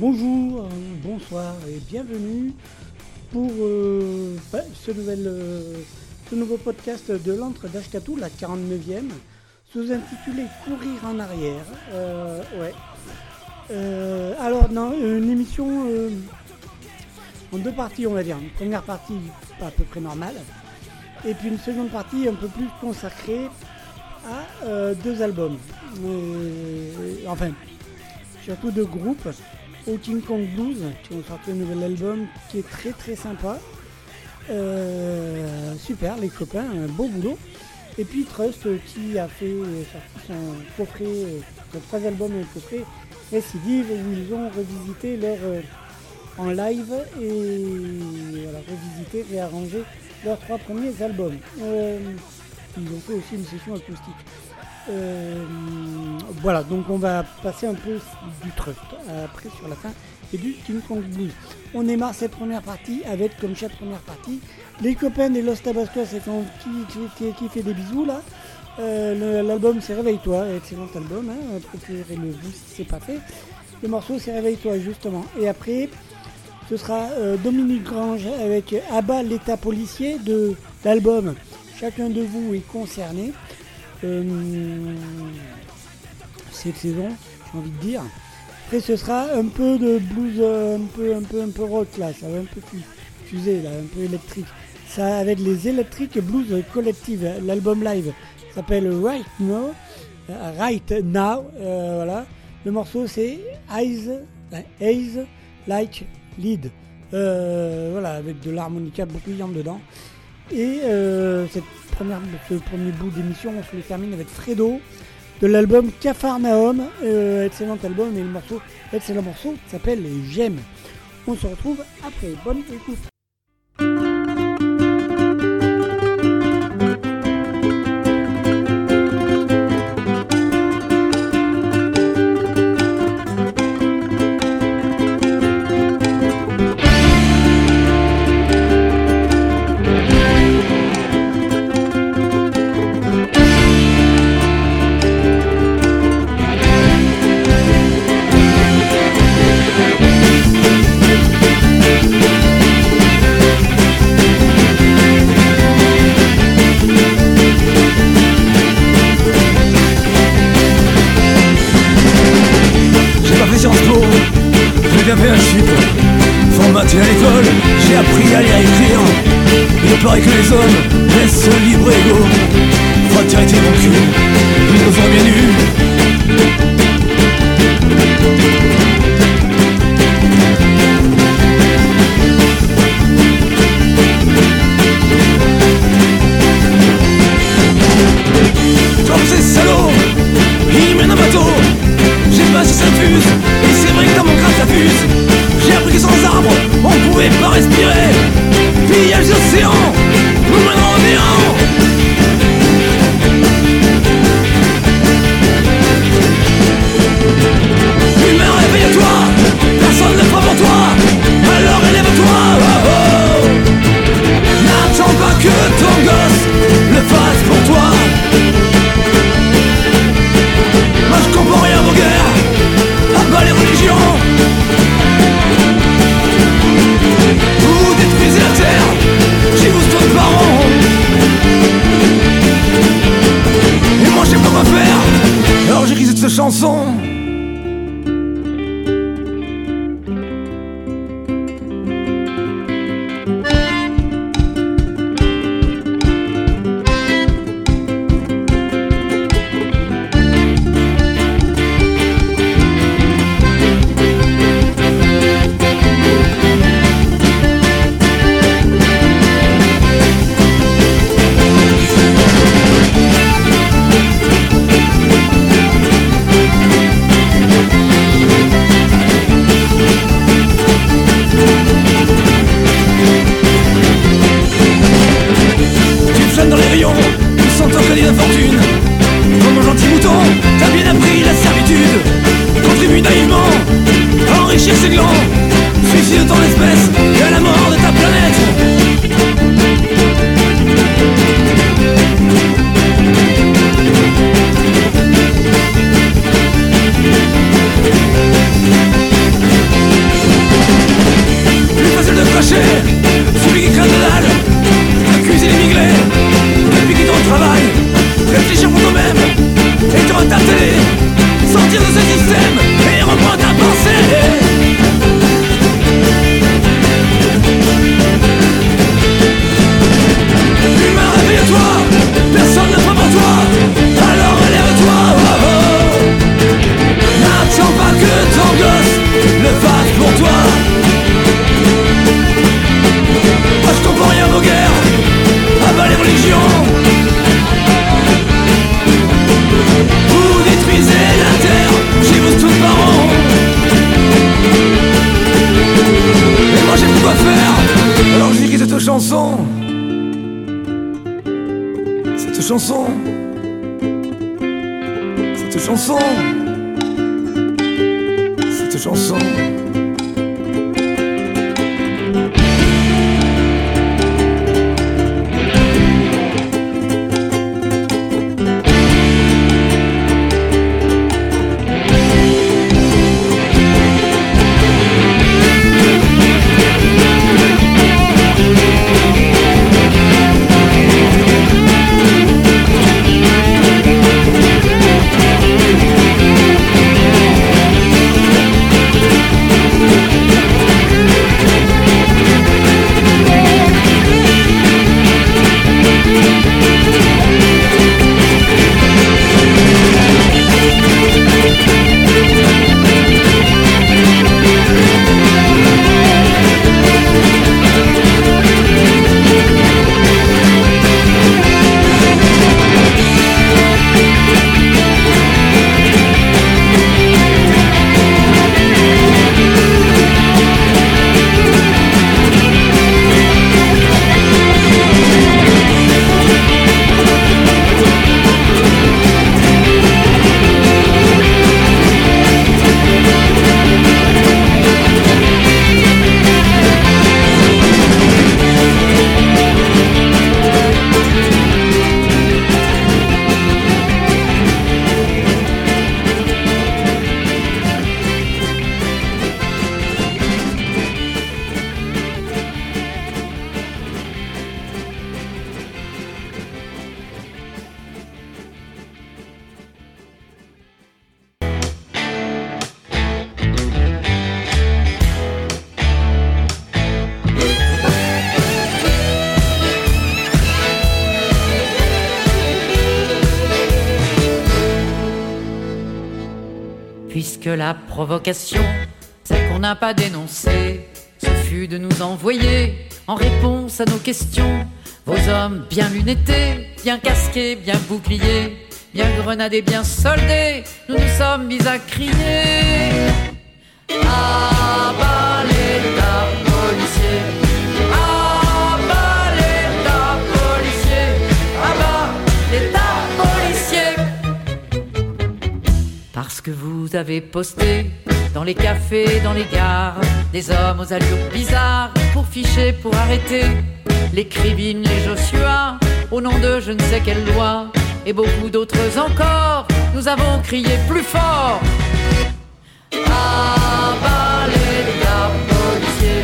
Bonjour, euh, bonsoir et bienvenue pour euh, euh, ce nouveau podcast de l'antre d'Ashkatou, la 49e, sous-intitulé Courir en arrière. Ouais. Alors, non, une émission en deux parties, on va dire. Une première partie à peu près normale, et puis une seconde partie un peu plus consacrée à euh, deux albums. Enfin, surtout deux groupes. Au King Kong Blues, qui ont sorti un nouvel album qui est très très sympa. Euh, super, les copains, un beau boulot. Et puis Trust qui a fait euh, sorti son coffret, son trois albums et un coffret Récidive où ils ont revisité leur en live et voilà, revisité, réarrangé leurs trois premiers albums. Euh, ils ont fait aussi une session acoustique. Euh, voilà, donc on va passer un peu du Trust après sur la fin et du King Kong Blues. On démarre cette première partie avec, comme chaque première partie, les copains des Los Tabascos et qui, qui, qui, fait des bisous là. Euh, L'album c'est Réveille-toi, excellent album, hein, procurez-le vous si c'est pas fait. Le morceau c'est Réveille-toi justement. Et après, ce sera euh, Dominique Grange avec Abat l'état policier de l'album Chacun de vous est concerné. Euh, cette saison, j'ai envie de dire. Après ce sera un peu de blues, euh, un peu, un peu, un peu rock là, ça va un peu fu- fusé là, un peu électrique. Ça avec les Electric Blues Collective, l'album live s'appelle Right Now, euh, Right Now, voilà. Le morceau c'est Eyes, Eyes Like Lead, Euh, voilà, avec de l'harmonica beaucoup dedans. Et euh, cette première, ce premier bout d'émission, on se le termine avec Fredo de l'album Cafarnaum, euh, excellent album et le morceau, excellent morceau, s'appelle J'aime. On se retrouve après. Bonne écoute. Fait un chip. Formaté à l'école, j'ai appris à lire et écrire. Il paraît que les hommes laissent libre et égaux. Fraternité mon cul, nous nous bien nus. Comme ces salauds, ils mènent un bateau. J'ai passé sa fuse, mon crâne. J'ai appris que sans arbres, on pouvait pas respirer. Puis y chanson hommes bien lunettés, bien casqués, bien boucliers, bien soldés, nous nous sommes mis à crier. Ah bas l'État policier, bas l'État policier, bas l'État policier. Parce que vous avez posté dans les cafés, dans les gares, des hommes aux allures bizarres pour ficher, pour arrêter les Krivines, les Joshua, au nom de je ne sais quelle loi, et beaucoup d'autres encore, nous avons crié plus fort. Ah bas l'État policier,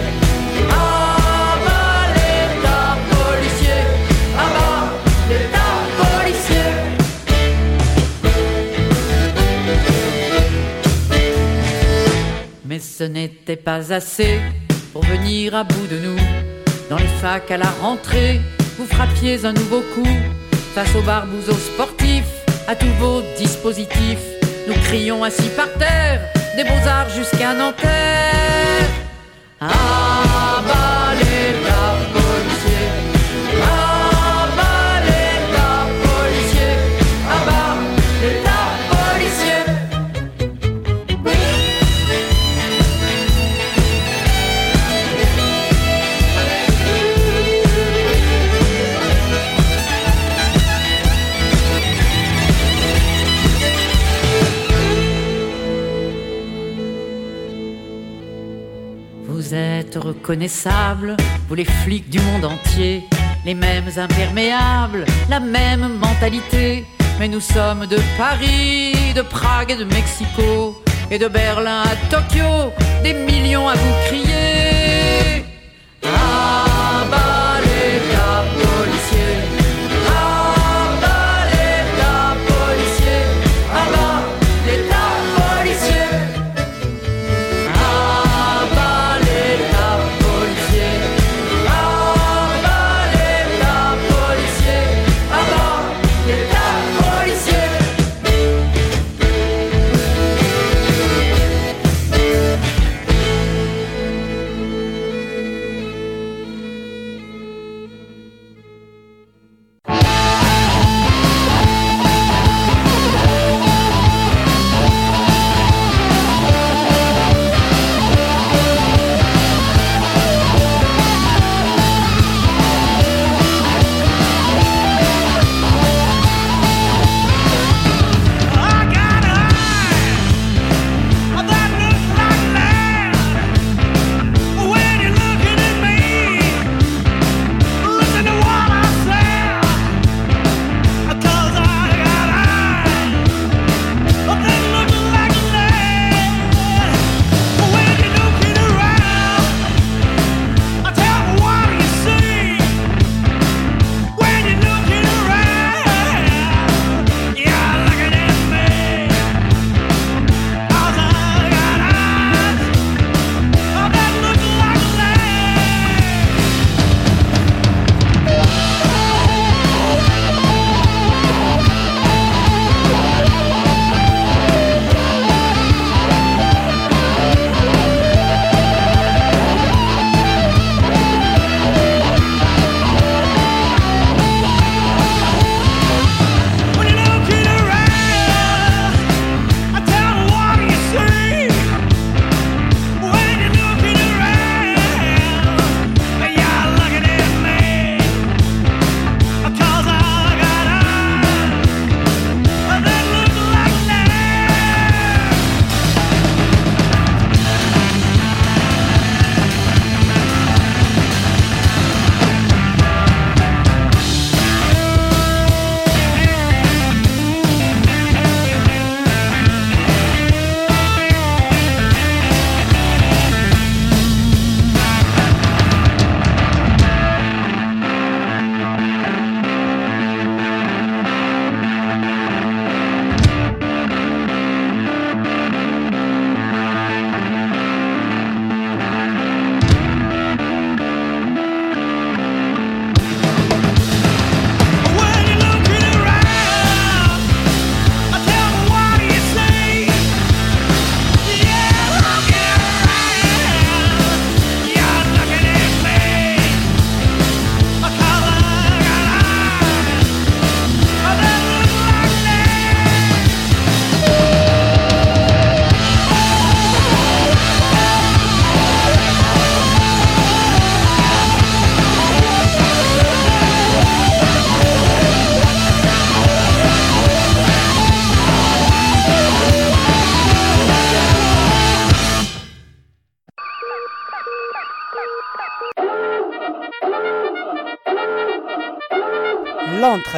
ah bas l'État policier, ah bas l'État policier. Mais ce n'était pas assez pour venir à bout de nous. Dans les facs à la rentrée, vous frappiez un nouveau coup. Face aux barbouzeaux sportifs, à tous vos dispositifs, nous crions assis par terre, des beaux-arts jusqu'à Nanterre. Ah reconnaissables, vous les flics du monde entier, les mêmes imperméables, la même mentalité. Mais nous sommes de Paris, de Prague et de Mexico, et de Berlin à Tokyo, des millions à vous crier. Ah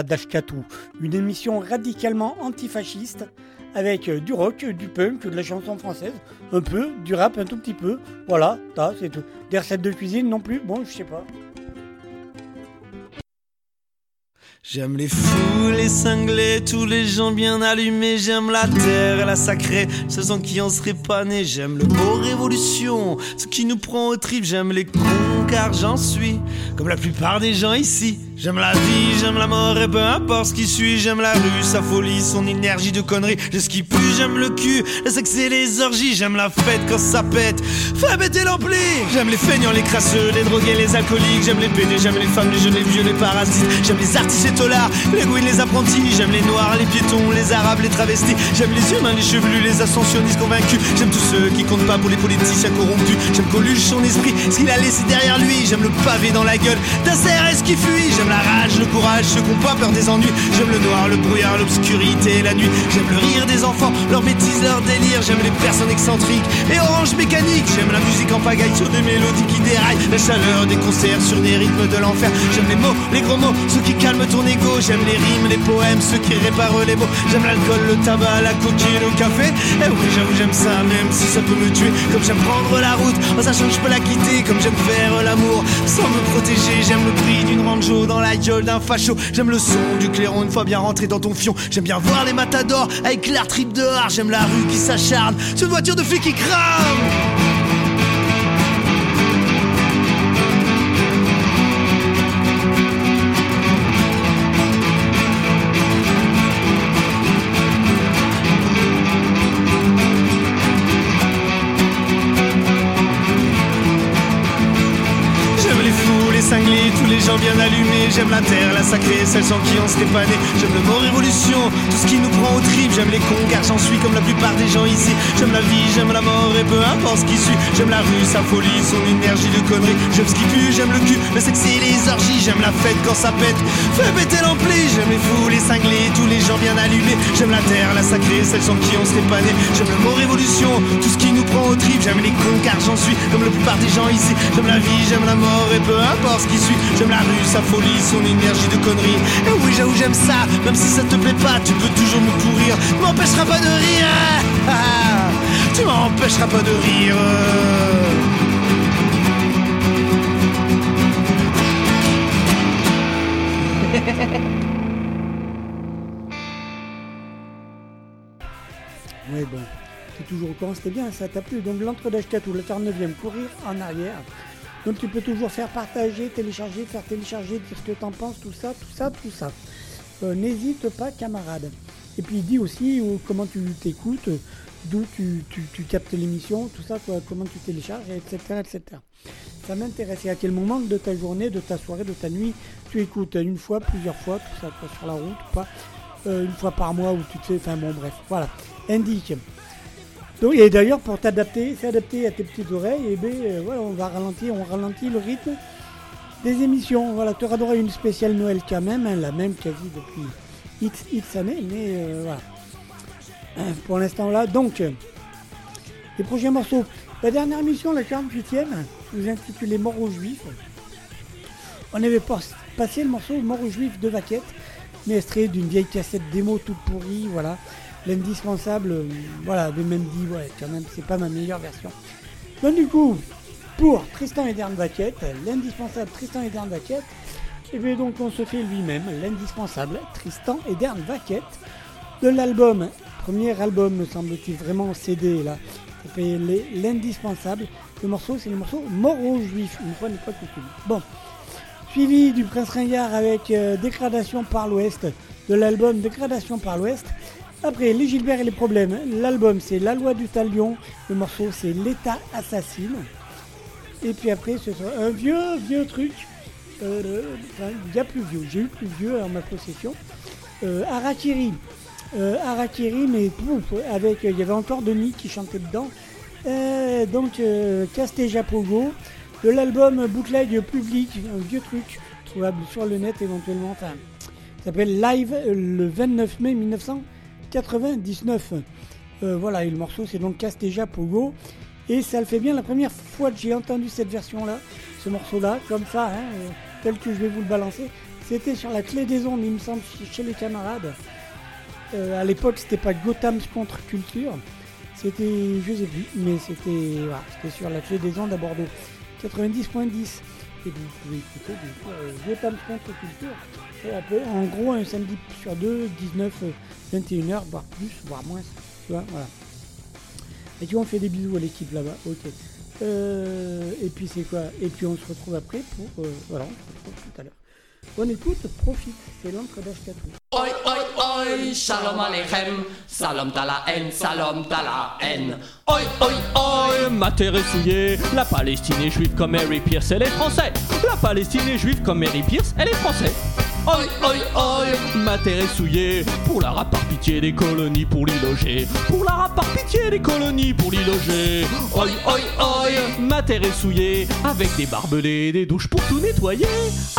L'antre d'Ashkatu, une émission radicalement antifasciste avec euh, du rock, du punk, de la chanson française, un peu, du rap un tout petit peu. Voilà, ça, c'est tout. Des recettes de cuisine non plus, bon, je sais pas. J'aime les fous, les cinglés, tous les gens bien allumés. J'aime la terre et la sacrée, ce sang qui en serait pas né. J'aime le beau révolution, ce qui nous prend au trip. J'aime les cons car j'en suis, comme la plupart des gens ici. J'aime la vie, j'aime la mort et peu importe ce qui suit. J'aime la rue, sa folie, son énergie de conneries. Je ce qui pue, j'aime le cul, le sexe et les orgies. J'aime la fête quand ça pète, fais péter l'ampli. J'aime les feignants, les crasseux, les drogués, les alcooliques. J'aime les pédés, j'aime les femmes, les jeunes, les vieux, les parasites. J'aime les artistes et tolards, les gouines, les apprentis. J'aime les noirs, les piétons, les arabes, les travestis. J'aime les humains, les chevelus, les ascensionnistes convaincus. J'aime tous ceux qui comptent pas pour les politiciens corrompus. J'aime Coluche, son esprit, ce qu'il a laissé derrière lui. J'aime le pavé dans la gueule d'un CRS qui fuit. J'aime la rage, le courage, ceux qui ont pas peur des ennuis. J'aime le noir, le brouillard, l'obscurité, la nuit. J'aime le rire des enfants, leur bêtises, leur délire. J'aime les personnes excentriques et orange mécanique. J'aime la musique en pagaille sur des mélodies qui déraillent. La chaleur des concerts sur des rythmes de l'enfer. J'aime les mots, les gros mots, ceux qui calment ton ego. J'aime les rimes, les poèmes, ceux qui réparent les mots. J'aime l'alcool, le tabac, la coquille, le café. Et oui, j'avoue, j'aime ça, même si ça peut me tuer. Comme j'aime prendre la route, en sachant que je peux la quitter. Comme j'aime faire l'amour sans me protéger. J'aime le prix d'une ranjo dans la gueule d'un facho. J'aime le son du clairon une fois bien rentré dans ton fion. J'aime bien voir les matadors avec l'air trip dehors. J'aime la rue qui s'acharne sur une voiture de flic qui crame. J'aime la terre, la sacrée, celle sans qui on serait pas né. J'aime le mot révolution, tout ce qui nous prend au trip. J'aime les cons car j'en suis comme la plupart des gens ici. J'aime la vie, j'aime la mort et peu importe ce qui suit. J'aime la rue, sa folie, son énergie de conneries. J'aime ce qui pue, j'aime le cul, le sexe et les orgies. J'aime la fête quand ça pète, fais péter l'ampli. J'aime les fous, les cinglés, tous les gens bien allumés. J'aime la terre, la sacrée, celle sans qui on serait pas né. J'aime le mot révolution, tout ce qui nous prend au trip. J'aime les cons car j'en suis comme la plupart des gens ici. J'aime la vie, j'aime la mort et peu importe ce qui suit. J'aime la rue, sa folie, son énergie de conneries. Et oui, j'avoue, j'aime ça, même si ça te plaît pas, tu peux toujours me pourrir. Tu m'empêcheras pas de rire. Tu m'empêcheras pas de rire. Ouais, bon. T'es toujours au courant, c'était bien, ça t'a plu. Donc l'entredage 4 ou le 49e, courir en arrière. Donc tu peux toujours faire partager, télécharger, faire télécharger, dire ce que t'en penses, tout ça, tout ça, tout ça. Euh, N'hésite pas, camarade. Et puis dis aussi euh, comment tu t'écoutes, d'où tu, tu- tu captes l'émission, tout ça, comment tu télécharges, etc. etc. Ça m'intéresse. Et à quel moment de ta journée, de ta soirée, de ta nuit, tu écoutes? Une fois, plusieurs fois, tout ça, sur la route ou pas, euh, une fois par mois, où tu te fais, enfin bon, bref, voilà. Indique. Donc, et d'ailleurs, pour t'adapter, s'adapter à tes petites oreilles, et ben, euh, on va ralentir, on ralentit le rythme des émissions. Voilà, tu auras droit à une spéciale Noël quand même, hein, la même quasi depuis X, X années, mais euh, voilà. Hein, Pour l'instant là, donc, euh, les prochains morceaux. La dernière émission, la 48e, vous intitulée Mort aux Juifs. On avait pas- passé le morceau Mort aux Juifs de Vaquette, mais extrait d'une vieille cassette démo toute pourrie, voilà. L'indispensable, euh, voilà, de même dit, ouais, quand même, c'est pas ma meilleure version. Donc du coup, pour Tristan et Dern Vaquette, l'indispensable Tristan et Vaquette, et bien donc on se fait lui-même l'indispensable Tristan et Vaquette de l'album, premier album me semble-t-il, vraiment CD là, l'indispensable. Le morceau c'est le morceau Mort aux Juifs, une fois n'est pas coutume. Bon, suivi du Prince Ringard avec euh, Dégradation par l'Ouest, de l'album Dégradation par l'Ouest. Après, les Gilbert et les problèmes, l'album c'est La loi du talion, le morceau c'est L'État assassine. Et puis après, ce sera un vieux, vieux truc. Euh, enfin, il y a plus vieux, j'ai eu plus vieux en ma possession. Euh, Harakiri. Euh, Harakiri, mais pouf, avec, il y avait encore Denis qui chantait dedans. Euh, donc, Casteja Pogo, de l'album Bootleg Public, un vieux truc, trouvable sur le net éventuellement. Enfin, ça s'appelle Live le 29 mai 1999. Euh, voilà, et le morceau c'est donc Casteja Pogo. Et ça le fait bien la première fois que j'ai entendu cette version-là, ce morceau-là, comme ça, hein, euh, tel que je vais vous le balancer. C'était sur la clé des ondes, il me semble, chez- les camarades. Euh, à l'époque, c'était pas Gotham's contre culture, c'était, je sais plus, mais c'était, sur la clé des ondes à Bordeaux, 90.10. Et vous pouvez écouter du Gotham's contre culture. En gros, un samedi sur deux, 19, euh, 21h, voire plus, voire moins. Tu vois, voilà. Et tu vois, on fait des bisous à l'équipe là-bas. Ok. Euh, et puis c'est quoi? Et puis on se retrouve après pour. euh, voilà, on se retrouve tout à l'heure. Bonne écoute, profite. C'est l'entre-d'âge 4 Oi, oi, oi, shalom aleichem, salam ta la haine, salam ta la haine. Oi, oi, oi, Ma terre est souillée, la Palestine est juive comme Mary Pierce, elle est française. La Palestine est juive comme Mary Pierce, elle est française. Oi, oi, oi. Ma terre est souillée, pour la rap par pitié des colonies pour l'y loger. Pour la rap par pitié des colonies pour l'y loger. Oi, oi, oi. Ma terre est souillée, avec des barbelés, des douches pour tout nettoyer.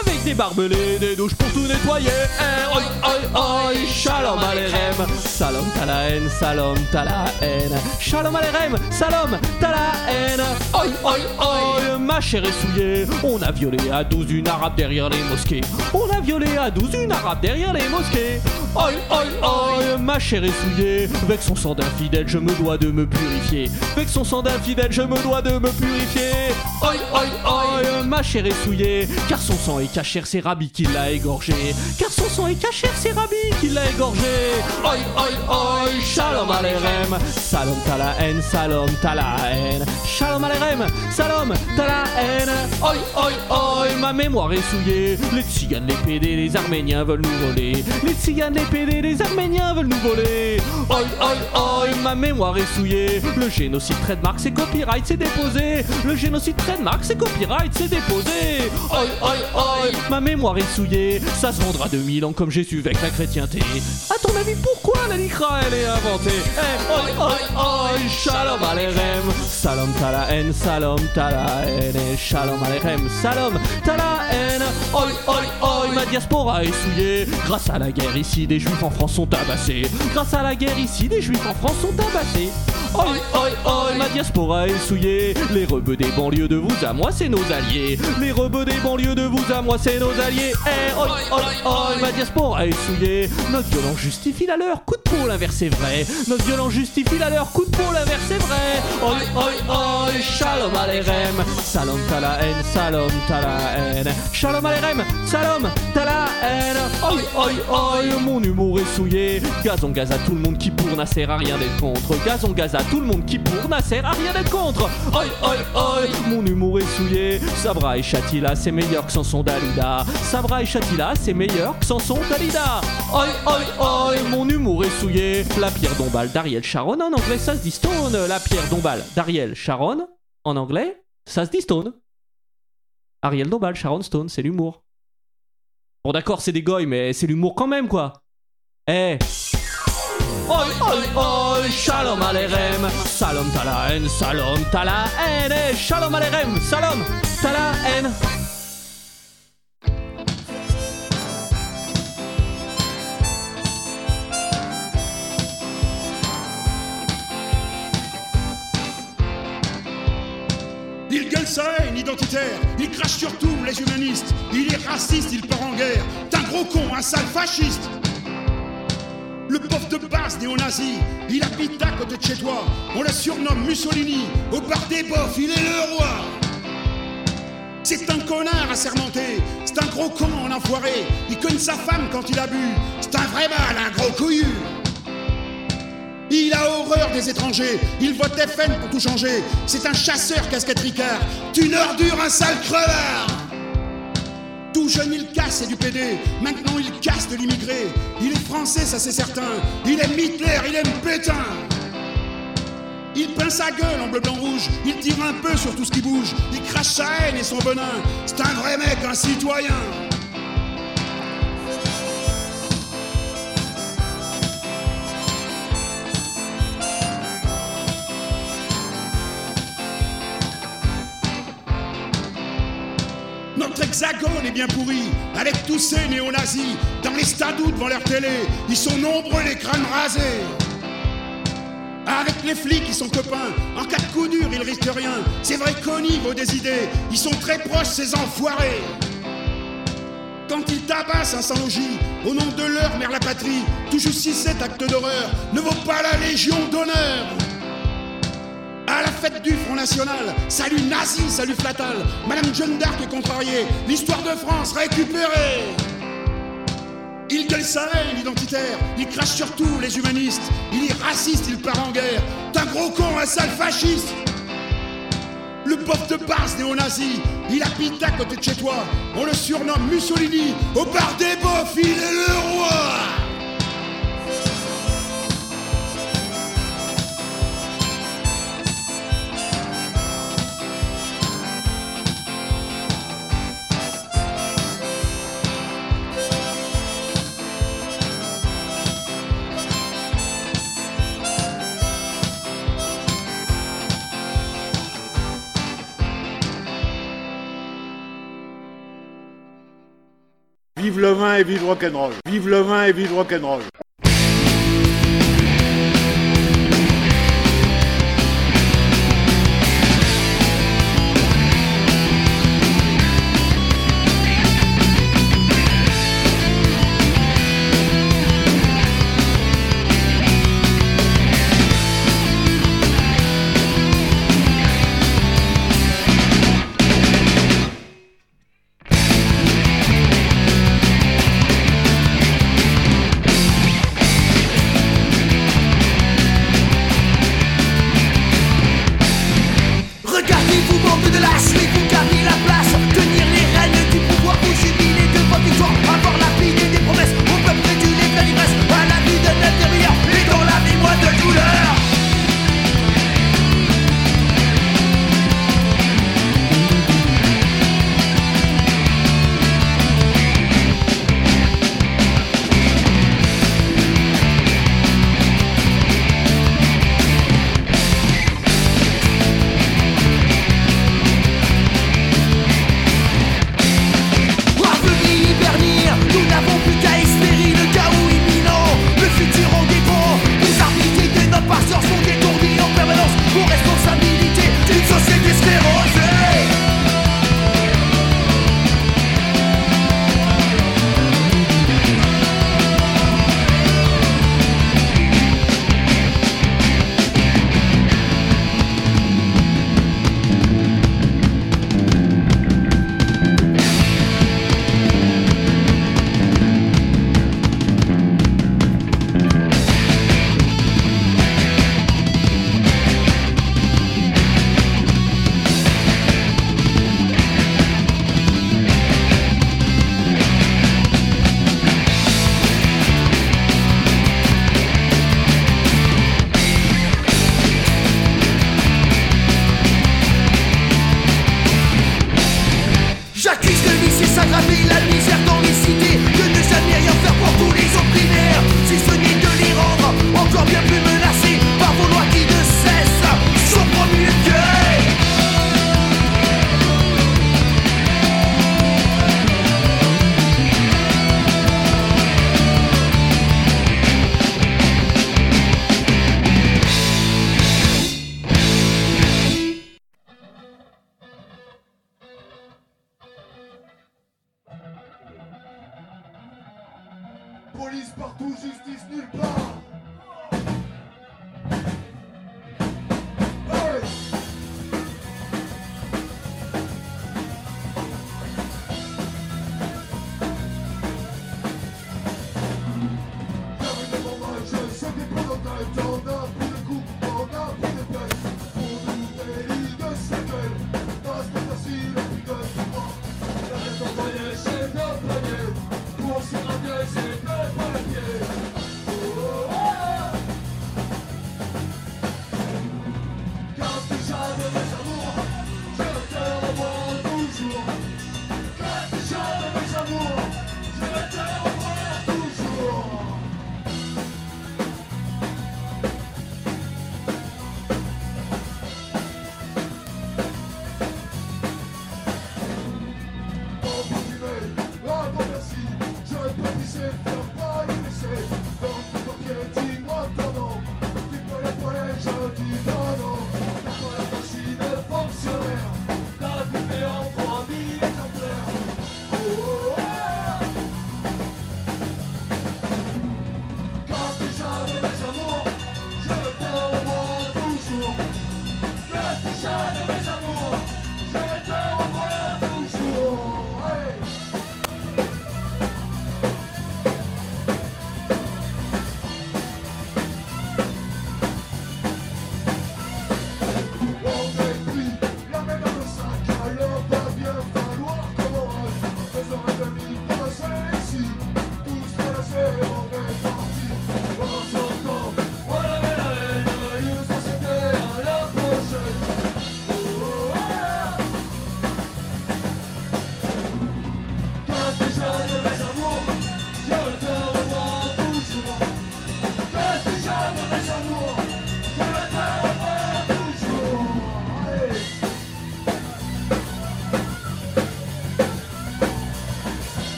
Avec des barbelés, des douches pour tout nettoyer. Eh, oi, oi, oi, shalom alerem, salom t'as la haine, salom t'as la haine. Shalom alerem, salom t'as la haine. Oi, oi, oi, ma chère est souillée. On a violé à 12 une arabe derrière les mosquées. On a violé à 12 une arabe derrière les mosquées. Oi, oi, oi, ma chère est souillée. Avec son sang d'infidèle, je me dois de me purifier. Avec son sang d'infidèle, je me dois de me purifier. Oi, oi, oi, ma chère est souillée. Car son sang est cachère, c'est Rabbi qui l'a égorgé. Car son sang est cachère, c'est Rabbi qui l'a égorgé. Oi, oi, oi, shalom alerem. Salom t'as la haine, salom t'as la haine. Shalom alerem, salom t'as la haine. Oi, oi, oi, ma mémoire est souillée. Les tziganes, les PD, les arméniens veulent nous voler. Les tziganes, les PD, les arméniens veulent nous voler. Oi, oi, oi, ma mémoire est souillée. Le génocide trademark, c'est copyright, c'est déposé. Le génocide trademark, c'est copyright, c'est déposé. Oi, oi, oi, ma mémoire est souillée. Ça se vendra 2000 ans comme Jésus avec la chrétienté. À ton avis, pourquoi la Likra elle est inventée? Eh, oi, oi, oi, shalom alerem. Salom t'as la haine, salom t'as la haine. Et shalom alerem, salom t'as la haine. Oi, oi, oi, ma diaspora est souillée. Grâce à la guerre ici, des juifs en France sont tabassés. Grâce à la guerre ici, des juifs en France sont tabassés. Oi, oi, oi, ma diaspora est souillée. Les rebeux des banlieues de vous à moi, c'est nos alliés. Les rebeux des banlieues de vous à moi, c'est nos alliés. Eh, oi, oi, oi, ma diaspora est souillée. Notre violence justifie la leur, coup de peau, l'inverse est vrai. Notre violence justifie la leur, coup de peau, l'inverse est vrai. Oi, oi, oi, shalom alerem. Salom t'as la haine, salom t'as la haine. Shalom alerem, salom t'as la haine. Oi, oi, oi, mon humour est souillé. Gazon gaz à tout le monde qui pour n'a sert à rien d'être contre. Gazon gaz à tout le monde qui pour n'a sert à rien d'être contre. Oi, oi, oi, mon humour est souillé. Sabra et Chatila, c'est meilleur que Sanson Dalida. Sabra et Chatila, c'est meilleur que Sanson Dalida. Oi, oi, oi, mon humour est souillé. La pierre d'Ombal d'Ariel Sharon, en anglais ça se dit stone. La pierre d'Ombal d'Ariel Sharon, en anglais ça se dit stone. Ariel Dombal, Sharon Stone, c'est l'humour. Bon d'accord, c'est des goy, mais c'est l'humour quand même quoi. Eh. Oi, oi, oi, shalom alerem, salom t'as la haine, salom t'as la haine, eh, shalom alerem, salom t'as la haine. Il gueule sa haine identitaire, il crache sur tous les humanistes, il est raciste, il part en guerre, t'es un gros con, un sale fasciste. Le pauvre de base néo-nazi, il habite à côté de chez toi, on le surnomme Mussolini, au bar des bofs, il est le roi. C'est un connard assermenté, c'est un gros con en enfoiré, il connaît sa femme quand il a bu, c'est un vrai mal, un gros couillu. Il a horreur des étrangers, il vote FN pour tout changer. C'est un chasseur casquette Ricard, une ordure, un sale crevard. Tout jeune, il casse et du PD, maintenant il casse de l'immigré. Il est français, ça c'est certain, il aime Hitler, il aime Pétain. Il peint sa gueule en bleu, blanc, rouge, il tire un peu sur tout ce qui bouge, il crache sa haine et son venin. C'est un vrai mec, un citoyen. Notre hexagone est bien pourri, avec tous ces néo-nazis, dans les stades ou devant leur télé, ils sont nombreux les crânes rasés. Avec les flics, ils sont copains, en cas de coup dur, ils risquent rien. C'est vrai qu'au niveau des idées, ils sont très proches, ces enfoirés. Quand ils tabassent un sans-logis, au nom de leur mère la patrie, toujours si cet acte d'horreur ne vaut pas la Légion d'honneur. La fête du Front National, salut nazi, salut flatal, Madame Jeanne d'Arc est contrariée, l'histoire de France récupérée. Il gueule sa identitaire, il crache sur tous les humanistes, il est raciste, il part en guerre, t'es un gros con, un sale fasciste. Le pauvre de base néo-nazi, il habite à côté de chez toi, on le surnomme Mussolini, au bar des bofs, il est le roi. Vive le vin et vive rock'n'roll. Vive le vin et vive rock'n'roll.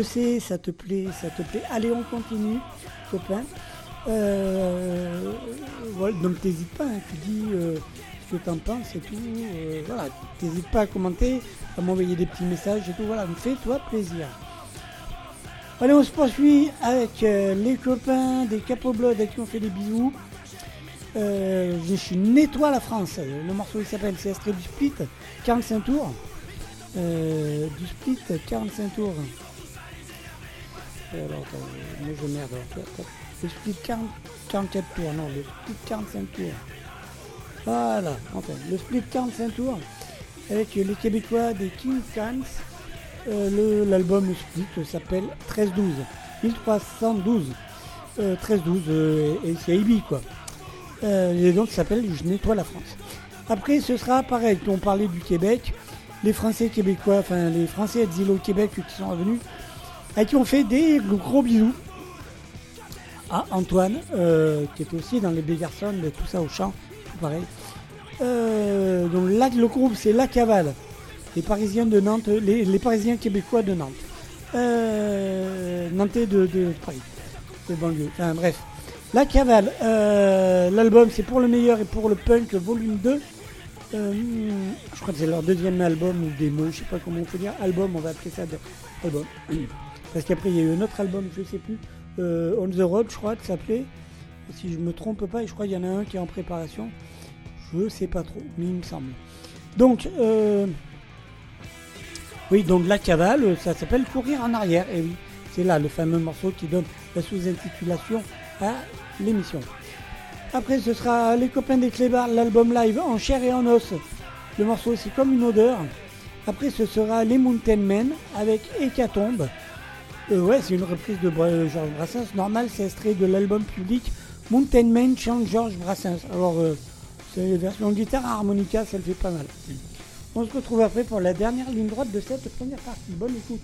Je sais, ça te plaît, ça te plaît. Allez, on continue, copain. Euh, voilà, donc t'hésites pas, hein, tu dis euh, ce que t'en penses et tout. euh, voilà, t'hésites pas à commenter, à m'envoyer des petits messages et tout. Voilà, fais-toi plaisir. Allez, on se poursuit avec les copains des Capoblood à qui on fait des bisous. Je suis Nettoie la France. Le morceau il s'appelle C'est extrait du split, 45 tours. Du split, 45 tours. Moi je merde. Le split 40, 44 tours, non, le split 45 tours. Voilà, enfin, le split 45 tours avec les Québécois des King Cans. Euh, L'album split s'appelle 1312. 1312. Euh, 1312 euh, et, c'est IB quoi. Euh, et donc ça s'appelle Je nettoie la France. Après ce sera pareil, on parlait du Québec, les Français québécois, enfin les Français exilés au Québec qui sont revenus, à qui on fait des gros bisous. À Antoine, euh, qui est aussi dans les Bégarçons, mais tout ça au chant, tout pareil. Euh, donc là, le groupe c'est La Cavale, les Parisiens de Nantes, les, Parisiens québécois de Nantes. Euh, Nantais de, Paris, de banlieue. Enfin bref. La Cavale, l'album c'est pour le meilleur et pour le punk volume 2. Euh, je crois que c'est leur deuxième album ou démo, je sais pas comment on peut dire. Album, on va appeler ça album. Parce qu'après il y a eu un autre album, je sais plus, euh, On the Road, je crois que ça s'appelait. Si je me trompe pas, et je crois qu'il y en a un qui est en préparation. Je sais pas trop, mais il me semble. Donc, euh, oui, donc La Cavale, ça s'appelle Courir en arrière. Et oui, c'est là le fameux morceau qui donne la sous-intitulation à l'émission. Après, ce sera Les copains des Clébards, l'album live en chair et en os. Le morceau, c'est comme une odeur. Après, ce sera Les Mountain Men avec Hécatombe. Euh, ouais, c'est une reprise de Bra- Georges Brassens. Normal, c'est extrait de l'album public Mountain Men chante Georges Brassens. Alors, euh, c'est une version guitare harmonica, ça le fait pas mal. On se retrouve après pour la dernière ligne droite de cette première partie. Bonne écoute.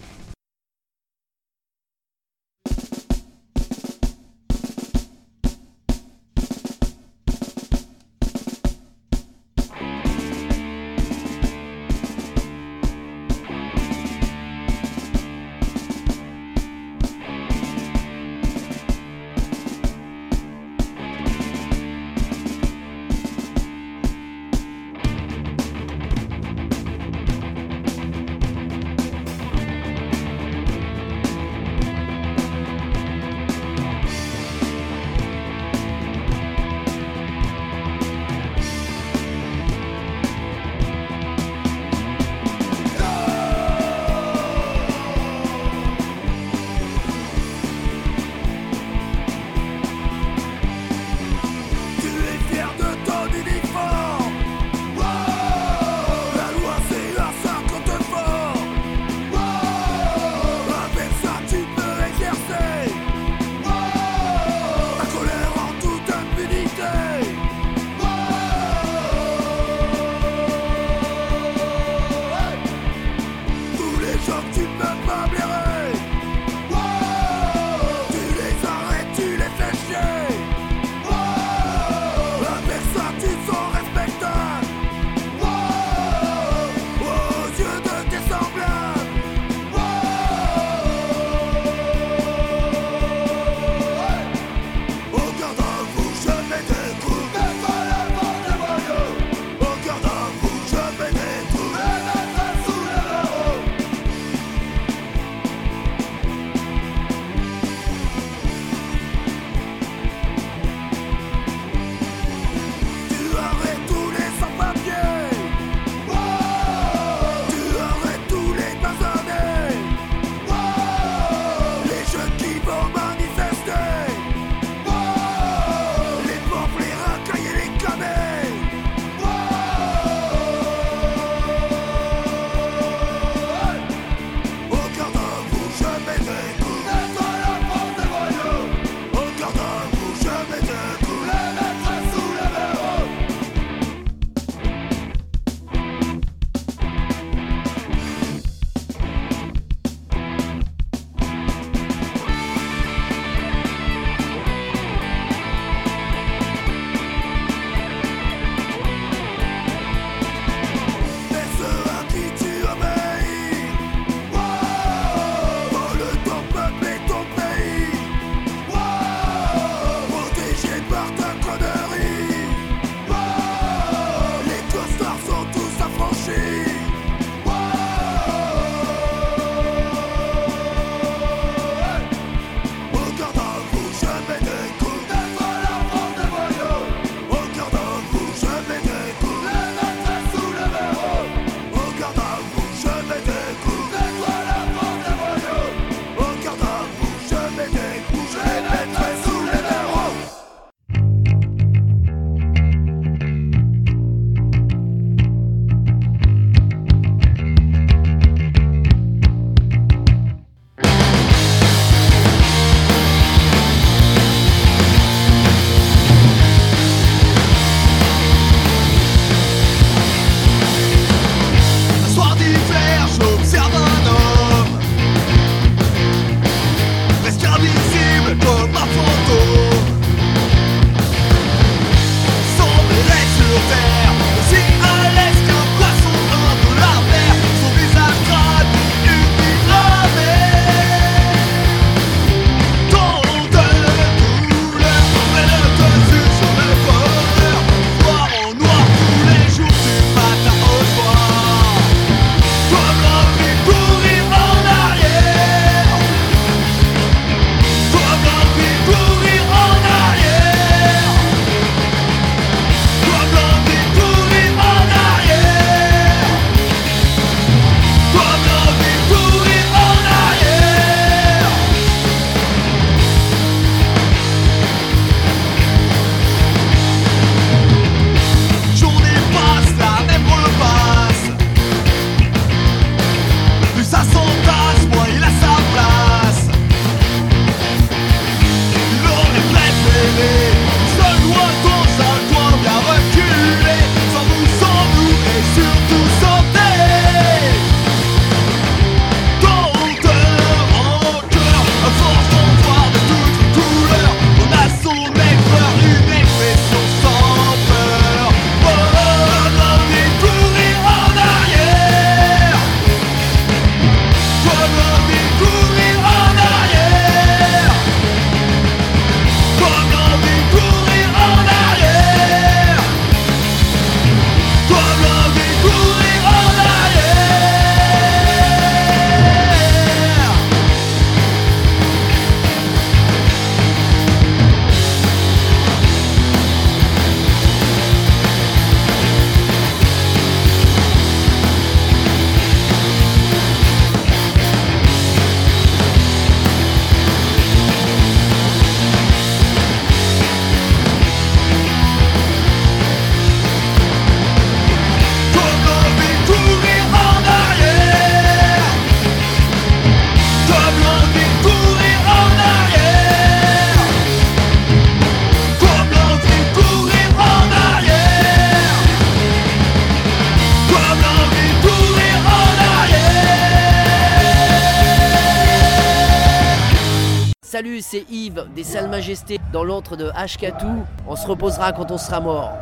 Dans l'antre de Ashkatou. On se reposera quand on sera mort.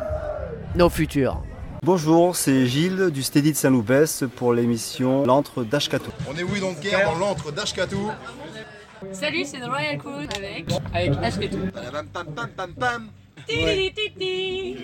Nos futurs. Bonjour, c'est Gilles du Steady de Saint-Loupès pour l'émission L'antre d'Ashkatou. On est oui donc guerre dans l'antre d'Ashkatou. Salut, c'est The Royal Crew avec avec Ashketou. Pam pam pam pam pam. Titi, titi.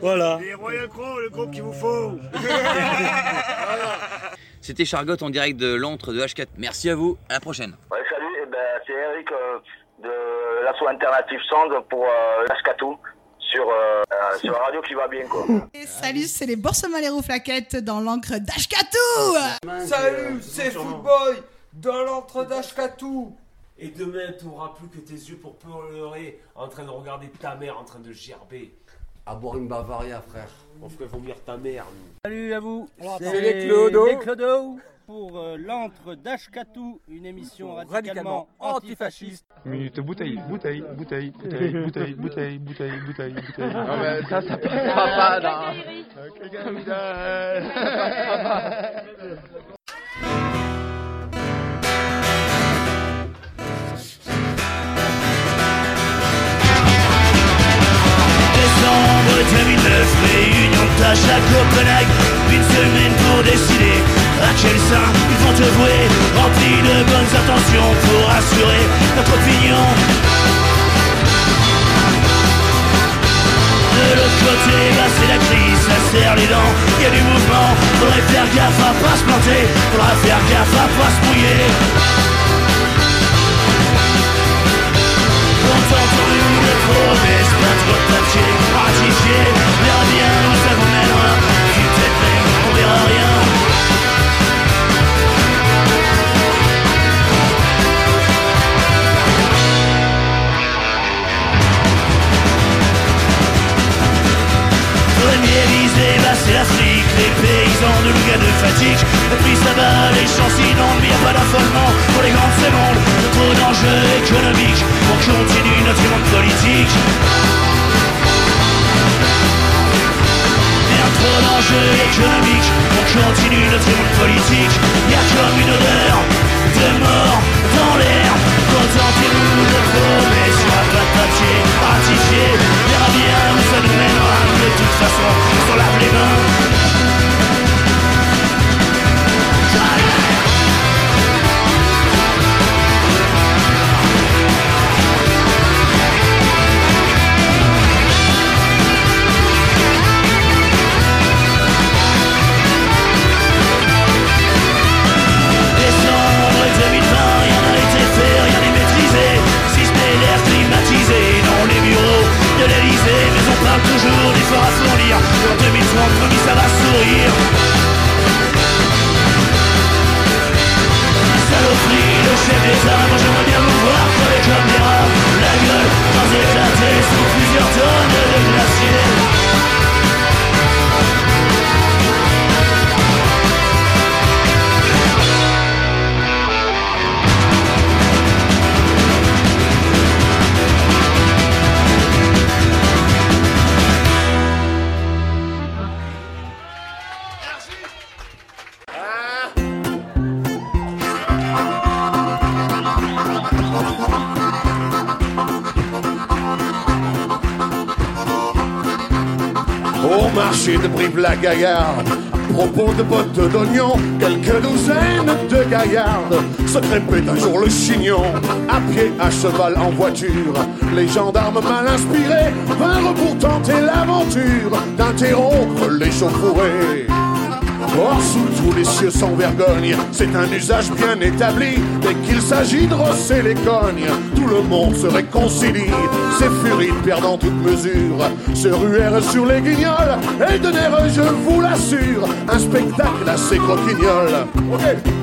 Voilà. Les Royal Crow, le groupe qu'il vous faut. C'était Chargotte en direct de l'antre de H4. Merci à vous, à la prochaine. Ouais, salut, eh ben, c'est Eric euh, de l'asso Alternative Sound pour euh, Lascatou sur, euh, euh, sur la radio qui va bien quoi. Et salut, c'est les Boursemans flaquettes dans l'encre d'Ashkatou Salut, c'est Footboy dans l'antre d'Ashkatou. Et demain, tu n'auras plus que tes yeux pour pleurer en train de regarder ta mère en train de gerber. À boire une Bavaria, frère. On ferait vomir ta mère. nous. Salut à vous, C'est les Clodo. les Clodo pour euh, l'antre d'Ashkatou, une émission radicalement antifasciste. Minute bouteille, bouteille, bouteille, bouteille, bouteille, bouteille, bouteille, bouteille, bouteille. Non, mais ça, ça passera pas, là. Décembre 2009, réunion de tâches à Copenhague Une semaine pour décider à quel sein ils vont te vouer Rempli de bonnes intentions pour assurer notre opinion. De l'autre côté, bah c'est la crise, ça serre les dents. Y a du mouvement, faudrait faire gaffe à pas se planter Faudra faire gaffe à pas se mouiller. Plein de papier Verra bien ça mènera. On verra rien L'Afrique Les paysans de Louga de fatigue. Le prix va, les chances inondent Mais a pas d'affolement. Pour les grands de ce monde Trop d'enjeux économiques. On continue notre monde politique. Trop d'enjeux économiques. On continue notre monde politique. Y a comme une odeur de mort dans l'air. Contentez-vous de papier ratifié Verra bien où ça nous mènera De toute façon, on s'en lave de Brive-la-Gaillarde, propos de bottes d'oignon, quelques douzaines de gaillardes se crépaient un jour le chignon, à pied, à cheval, en voiture. Les gendarmes mal inspirés vinrent pour tenter l'aventure d'interrompre les chauffourées. Or, sous tous les cieux sans vergogne, c'est un usage bien établi. Dès qu'il s'agit de rosser les cognes, le monde se réconcilie. Ces furies perdant toute mesure se ruèrent sur les guignols et donnèrent, je vous l'assure, un spectacle assez croquignol. Ok.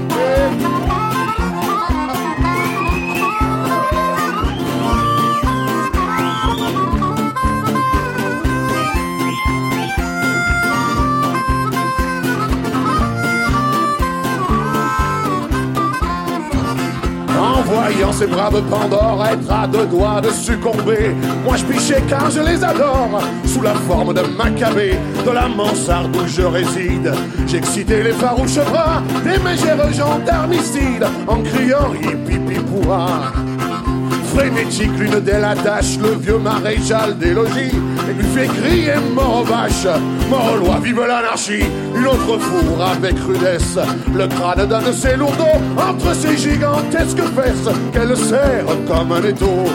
Ces braves Pandores être à deux doigts de succomber, moi je pichais car je les adore, sous la forme de Maccabée, de la mansarde où je réside. J'excitais les farouches bras des mégères gendarmicides, en criant hippie frénétique, l'une d'elles attache le vieux maréchal des logis et lui fait crier mort aux vaches, mort aux lois, vive l'anarchie. Une autre fourre avec rudesse. Le crâne d'un de ses lourdeaux entre ses gigantesques fesses qu'elle serre comme un étau.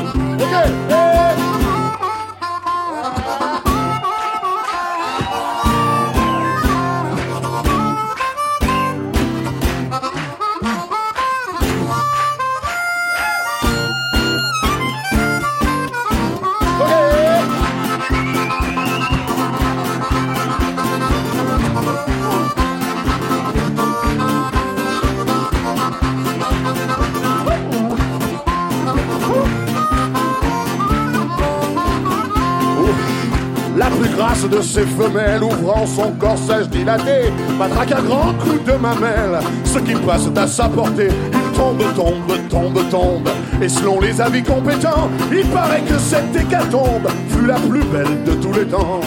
Ces femelles ouvrant son corsage dilaté matraque un grand coup de mamelle. Ce qui passe à sa portée, il tombe, tombe, tombe, tombe. Et selon les avis compétents, il paraît que cette hécatombe fut la plus belle de tous les temps.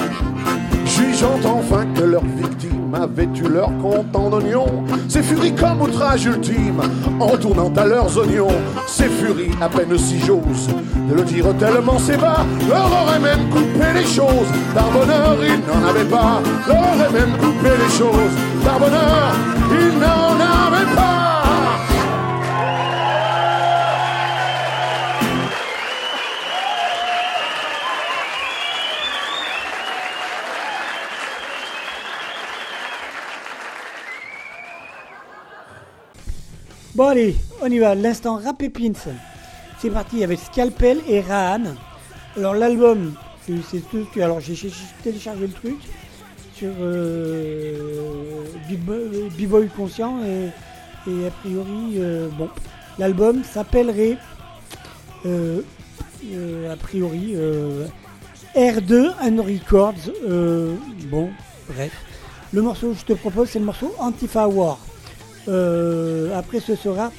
Jugeant enfin que leur victime avait eu leur compte en oignons, ces furies comme outrage ultime, en tournant à leurs oignons, ces furies à peine si j'ose de le dire tellement c'est bas, leur aurait même coupé les choses, par bonheur ils n'en avaient pas, leur aurait même coupé les choses, par bonheur ils n'en avaient pas. Bon allez, on y va, l'instant rap et pins. C'est parti avec Scalpel et Rahan. Alors l'album, c'est. Alors j'ai téléchargé le truc sur euh, euh, B-Boy Conscient et, et a priori, euh, bon, l'album s'appellerait euh, euh, a priori euh, R2 and Records. euh, bon, bref. Le morceau que je te propose, c'est le morceau Antifa War. Euh, après, ce sera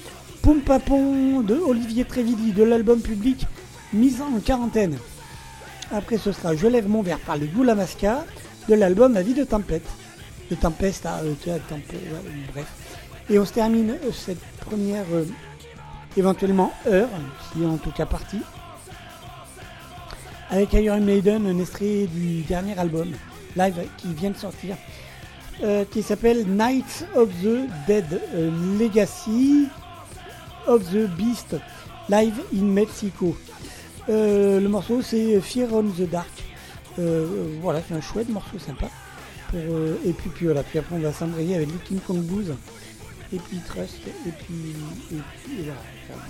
Poum Papon de Olivier Trévidi de l'album public Mise en quarantaine. Après, ce sera Je lève mon verre par les Goula Masca de l'album La vie de tempête. De tempeste, ah, euh, tempête, ouais, bref. Et on se termine euh, cette première, éventuellement heure, si en tout cas partie, avec Iron Maiden, un extrait du dernier album live qui vient de sortir, euh, qui s'appelle Knights of the Dead euh, Legacy of the Beast live in Mexico. Euh, le morceau c'est Fear on the Dark. Voilà, c'est un chouette morceau sympa. Et puis, puis voilà, puis après on va s'embrayer avec les King Kong Blues, et puis Trust, et puis. Et, puis, et voilà.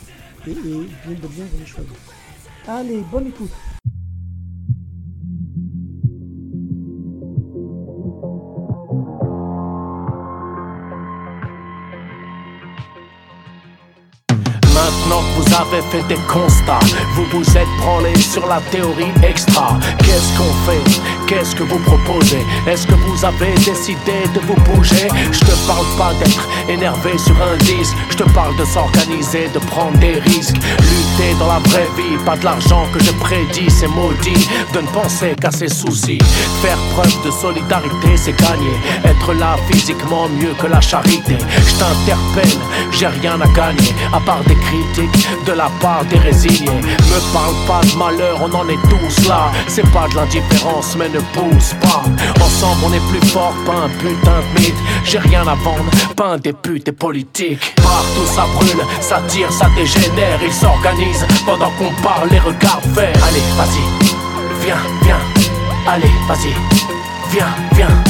Et, et bien de bien les choisir. Allez, bonne écoute. Avez fait des constats, vous vous êtes branlé sur la théorie extra. Qu'est-ce qu'on fait? Qu'est-ce que vous proposez? Est-ce que vous avez décidé de vous bouger? Je te parle pas d'être énervé sur un disque, je te parle de s'organiser, de prendre des risques. Lutter dans la vraie vie, pas de l'argent que je prédis, c'est maudit. De ne penser qu'à ses soucis. Faire preuve de solidarité, c'est gagner. Être là physiquement mieux que la charité. Je t'interpelle, j'ai rien à gagner, à part des critiques de la part des résignés. Me parle pas de malheur, on en est tous là. C'est pas de l'indifférence, mais ne pousse pas. Ensemble, on est plus fort, pas un putain de mythe. J'ai rien à vendre, pas un député politique. Partout ça brûle, ça tire, ça dégénère. Ils s'organisent pendant qu'on parle, les regards faire. Allez, vas-y, viens, viens. Allez, vas-y, viens, viens.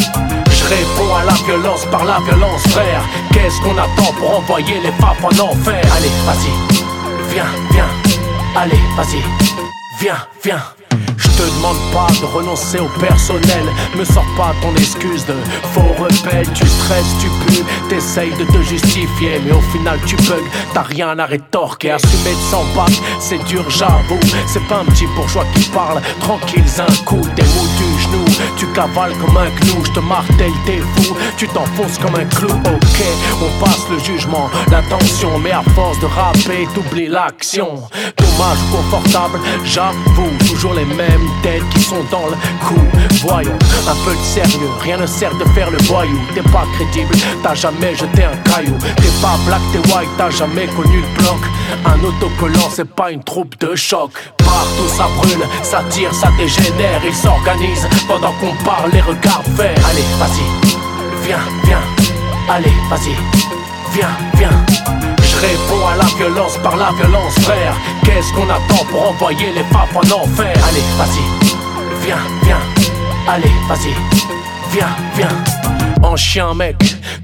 Réponds à la violence par la violence, frère. Qu'est-ce qu'on attend pour envoyer les papes en enfer? Allez, vas-y, viens, viens. Allez, vas-y, viens, viens. Te demande pas de renoncer au personnel. Me sors pas ton excuse de faux rebelle. Tu stresses, tu pues, t'essayes de te justifier. Mais au final, tu bugs, t'as rien à rétorquer. Assumer de s'en battre, c'est dur, j'avoue. C'est pas un petit bourgeois qui parle. Tranquille, un coup, t'es mou du genou. Tu cavales comme un clou, je te martèle, t'es fou. Tu t'enfonces comme un clou, ok. On passe le jugement, l'attention. Mais à force de rapper, t'oublies l'action. Dommage, confortable, j'avoue. Toujours les mêmes mêmes têtes qui sont dans le coup. Voyons, un peu de sérieux, rien ne sert de faire le voyou. T'es pas crédible, t'as jamais jeté un caillou. T'es pas black, t'es white, t'as jamais connu le bloc. Un autocollant, c'est pas une troupe de choc. Partout ça brûle, ça tire, ça dégénère. Ils s'organisent pendant qu'on parle, les regards faire. Allez, vas-y, viens, viens. Allez, vas-y, viens, viens. Réponds à la violence par la violence, frère. Qu'est-ce qu'on attend pour envoyer les papes en enfer? Allez, vas-y, viens, viens. Allez, vas-y, viens, viens. En chien mec,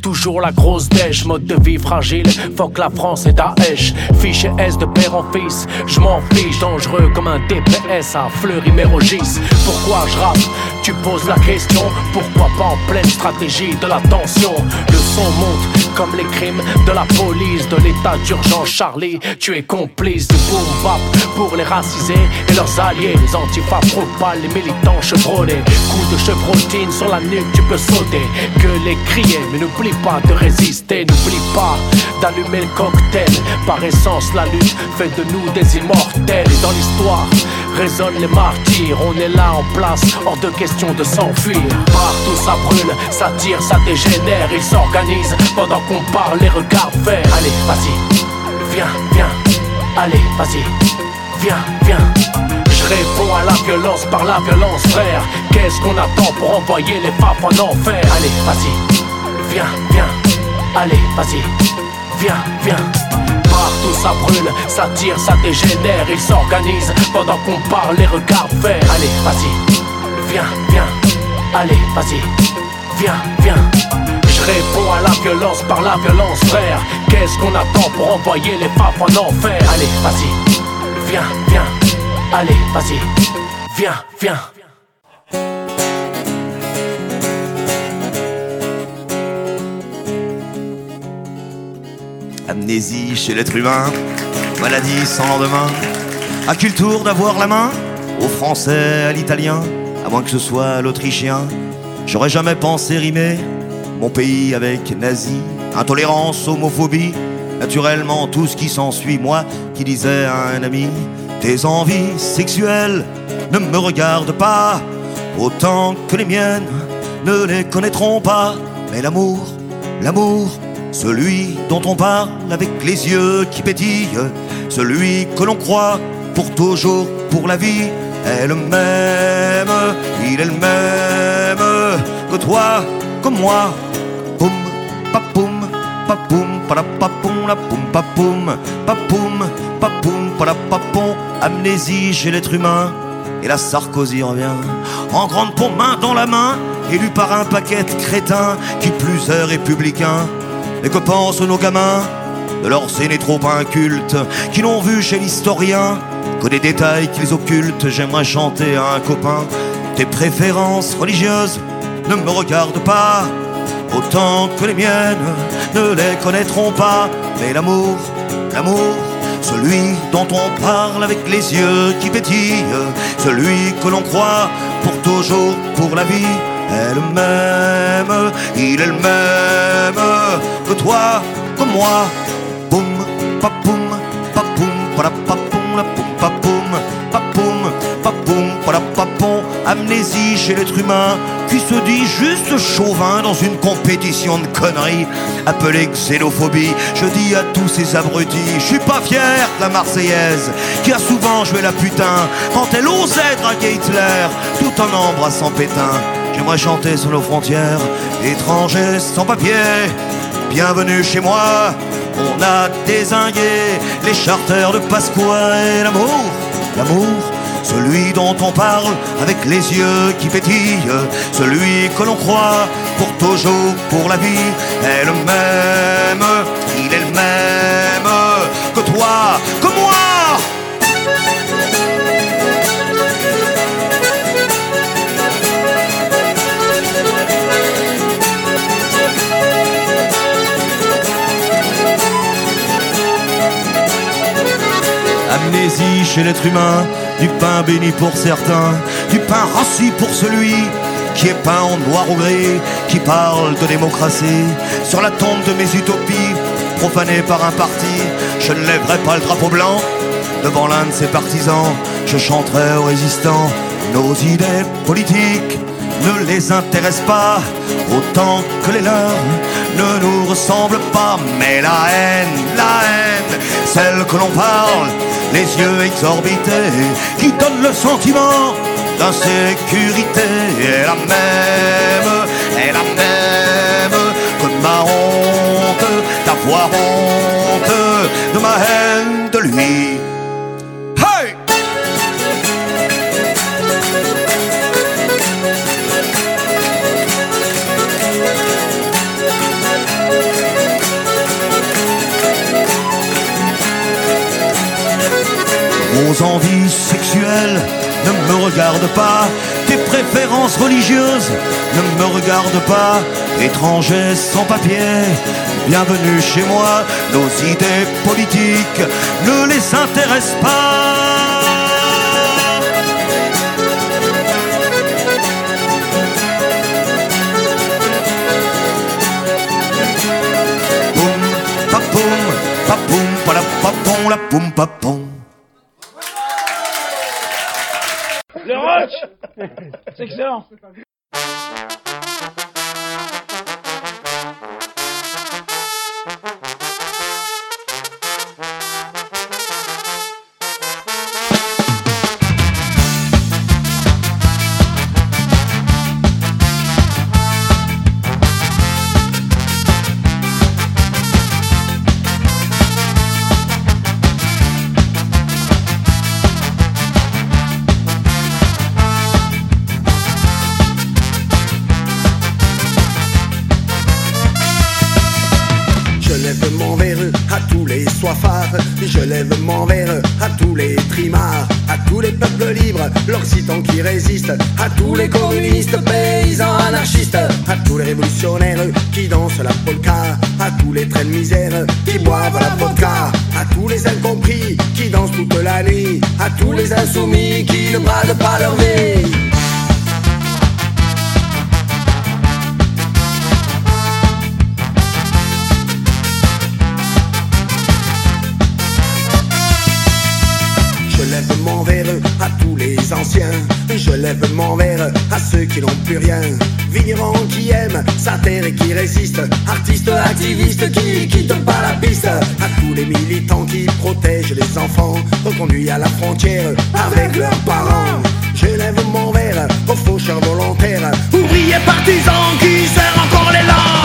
toujours la grosse dèche, mode de vie fragile, fuck la France et Daesh, fiché S de père en fils, je m'en fiche, dangereux comme un DPS à Fleury Mérogis. Pourquoi je rappe? Tu poses la question, pourquoi pas en pleine stratégie de la tension? Le son monte comme les crimes de la police, de l'état d'urgence Charlie, tu es complice du boom pour les racisés et leurs alliés, les antifas propales, les militants chevronnés, coup de chevrotine sur la nuque, tu peux sauter que les crier, mais n'oublie pas de résister, n'oublie pas d'allumer le cocktail. Par essence, la lutte fait de nous des immortels. Et dans l'histoire, résonnent les martyrs. On est là en place, hors de question de s'enfuir. Partout ça brûle, ça tire, ça dégénère. Ils s'organisent pendant qu'on parle, les regards faire. Allez, vas-y, viens, viens. Allez, vas-y, viens, viens. Je réponds à la violence par la violence, frère. Qu'est-ce qu'on attend pour envoyer les papes en enfer? Allez, vas-y, viens, viens. Allez, vas-y, viens, viens. Partout ça brûle, ça tire, ça dégénère. Ils s'organisent pendant qu'on parle, les regards faire. Allez, vas-y, viens, viens. Allez, vas-y, viens, viens. Je réponds à la violence par la violence, frère. Qu'est-ce qu'on attend pour envoyer les papes en enfer? Allez, vas-y, viens, viens. Allez, vas-y, viens, viens. Amnésie chez l'être humain, maladie sans lendemain. À qui le tour d'avoir la main? Au français, à l'italien, à moins que ce soit l'autrichien. J'aurais jamais pensé rimer mon pays avec nazi, intolérance, homophobie, naturellement tout ce qui s'ensuit. Moi qui disais à un ami, tes envies sexuelles ne me regardent pas autant que les miennes ne les connaîtront pas. Mais l'amour, l'amour, celui dont on parle avec les yeux qui pétillent, celui que l'on croit pour toujours, pour la vie, est le même, il est le même que toi, comme moi. Poum, papoum, papoum, parapapoum, la poum, papoum, papoum, papoum, parapapon, amnésie chez l'être humain. Et la Sarkozy revient en grande pompe, main dans la main, élu par un paquet de crétins qui plus est républicain. Et que pensent nos gamins de leurs aînés trop incultes qui n'ont vu chez l'historien que des détails qu'ils occultent J'aimerais chanter à un copain. Tes préférences religieuses ne me regardent pas Autant que les miennes ne les connaîtront pas. Mais l'amour, l'amour celui dont on parle avec les yeux qui pétillent, celui que l'on croit pour toujours, pour la vie, est le même, il est le même que toi, que moi. Poum, papoum, papoum, Chez l'être humain qui se dit juste chauvin dans une compétition de conneries appelée xénophobie. Je dis à tous ces abrutis, je suis pas fier de la Marseillaise qui a souvent joué la putain quand elle osait draguer Hitler tout en embrassant Pétain. J'aimerais chanter sur nos frontières, étrangers sans papier. Bienvenue chez moi, on a désingué les charters de Pasqua et l'amour, l'amour, celui dont on parle avec les yeux qui pétillent, celui que l'on croit pour toujours, pour la vie, est le même, il est le même que toi, que moi. Amnésie chez l'être humain, du pain béni pour certains, du pain rassis pour celui qui est peint en noir ou gris, qui parle de démocratie. Sur la tombe de mes utopies, profanées par un parti, je ne lèverai pas le drapeau blanc. Devant l'un de ses partisans, je chanterai aux résistants Nos idées politiques ne les intéressent pas autant que les leurs ne nous ressemblent pas. Mais la haine, la haine, celle que l'on parle, les yeux exorbités, qui donne le sentiment d'insécurité, est la même, est la même que ma honte d'avoir honte de ma haine de lui. Vos envies sexuelles ne me regardent pas, tes préférences religieuses ne me regardent pas, étrangers sans papier, bienvenue chez moi, nos idées politiques ne les intéressent pas. Poum, papoum, papoum, la poum, papon. C'est excellent à tous les trimards, à tous les peuples libres, l'Occitan qui résiste, à tous les communistes, paysans, anarchistes, à tous les révolutionnaires qui dansent la polka, à tous les trains de misère qui boivent la vodka, à tous les incompris qui dansent toute la nuit, à tous les insoumis qui ne bradent pas leur vie. Je lève mon verre à ceux qui n'ont plus rien. Vignerons qui aiment sa terre et qui résistent. Artistes, activistes qui quittent pas la piste. À tous les militants qui protègent les enfants. Reconduits à la frontière avec leurs parents. Je lève mon verre aux faucheurs volontaires. Ouvriers partisans qui serrent encore les langues.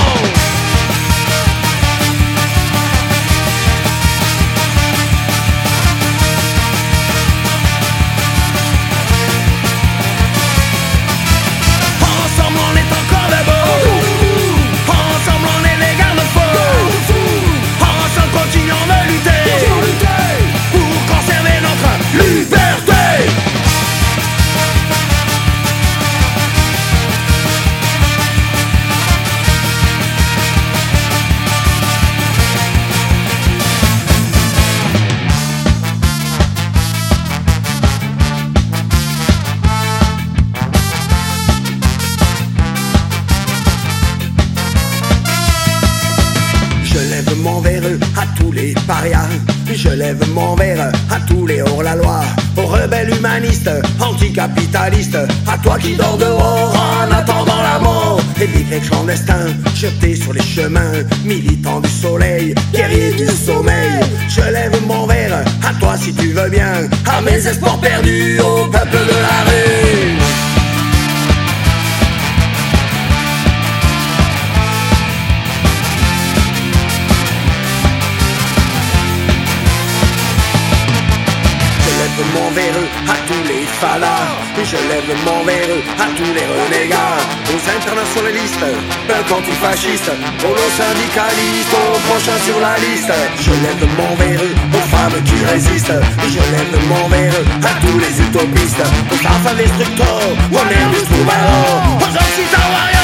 Toi qui dors dehors en attendant la mort. Et les clandestins jetés sur les chemins. Militants du soleil, guerriers du sommeil. Je lève mon verre à toi si tu veux bien. À mes espoirs perdus, au peuple de la Aux internationalistes, aux antifascistes Aux non-syndicalistes, aux prochains sur la liste. Je lève mon verre aux femmes qui résistent. Je lève mon verre à tous les utopistes. Aux enfants destructeurs, aux nerfs troubadours. Aux occitans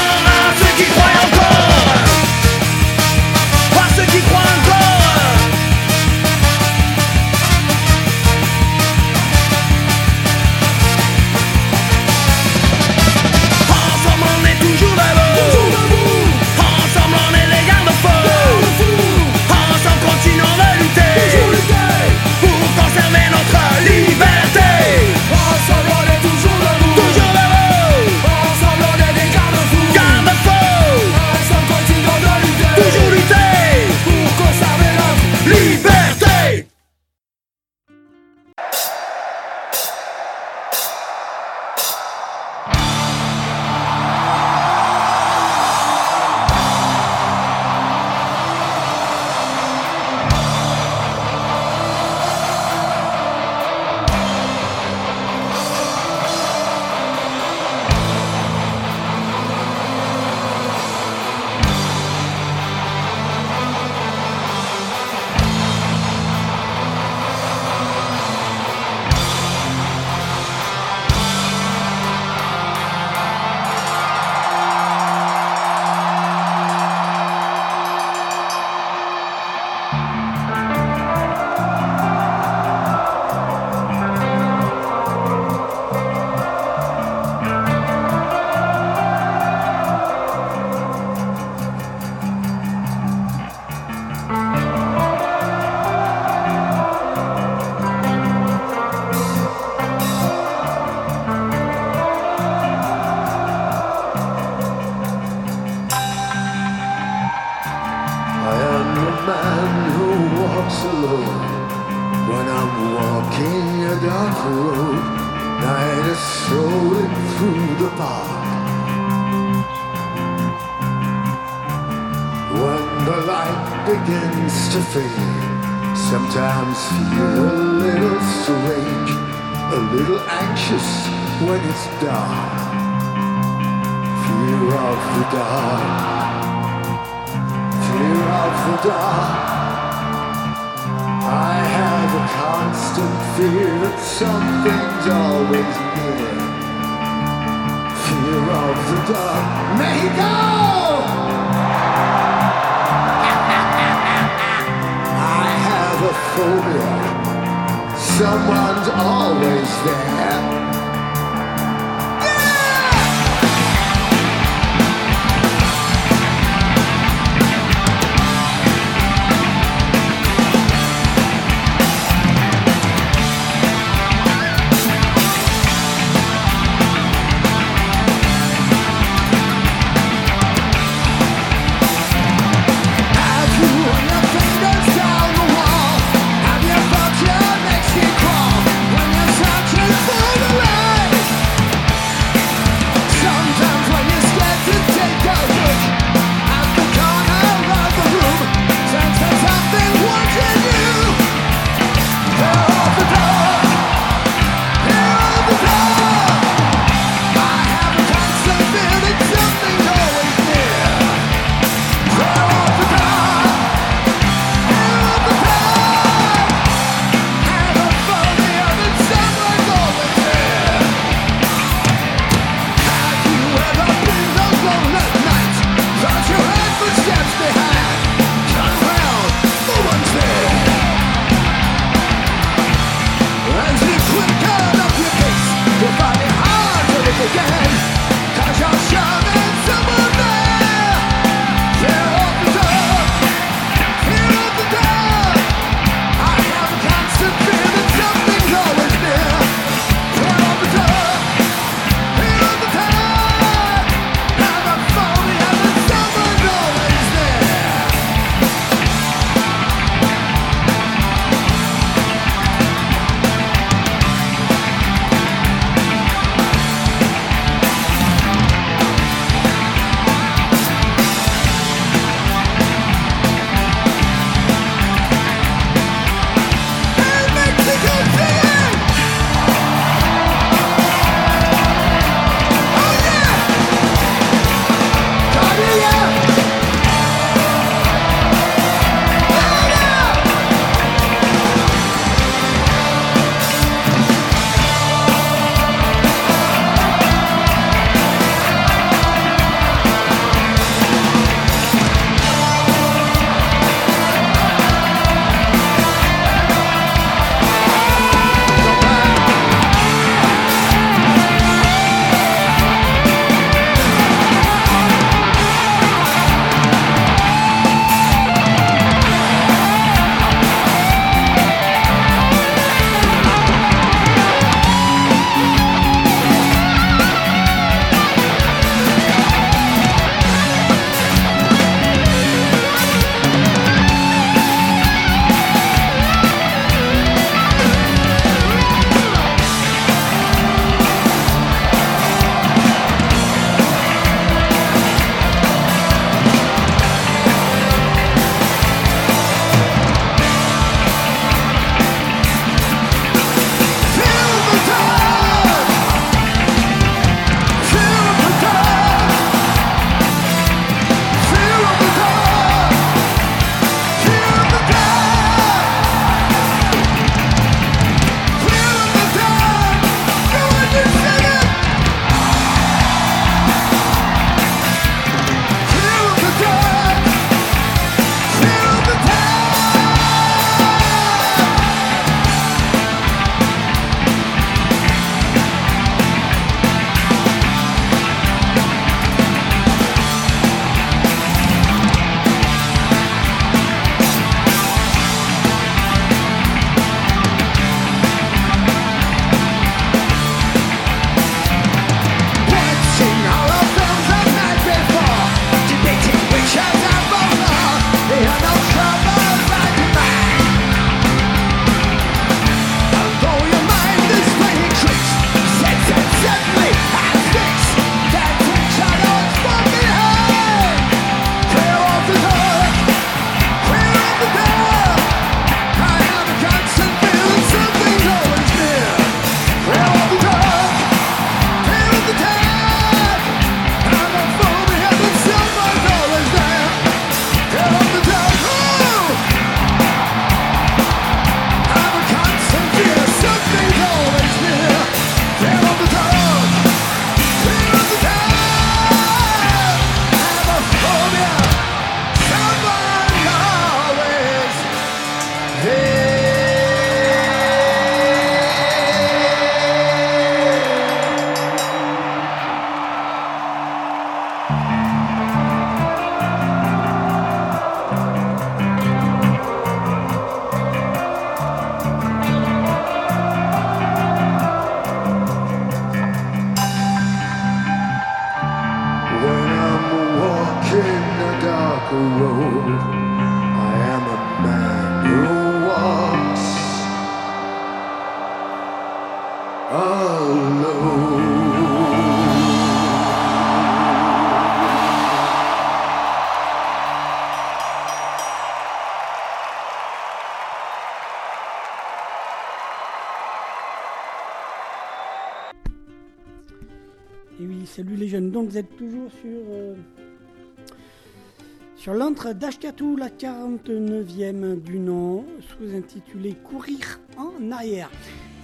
d'Ashkatou, la 49e du nom, sous-intitulé Courir en arrière.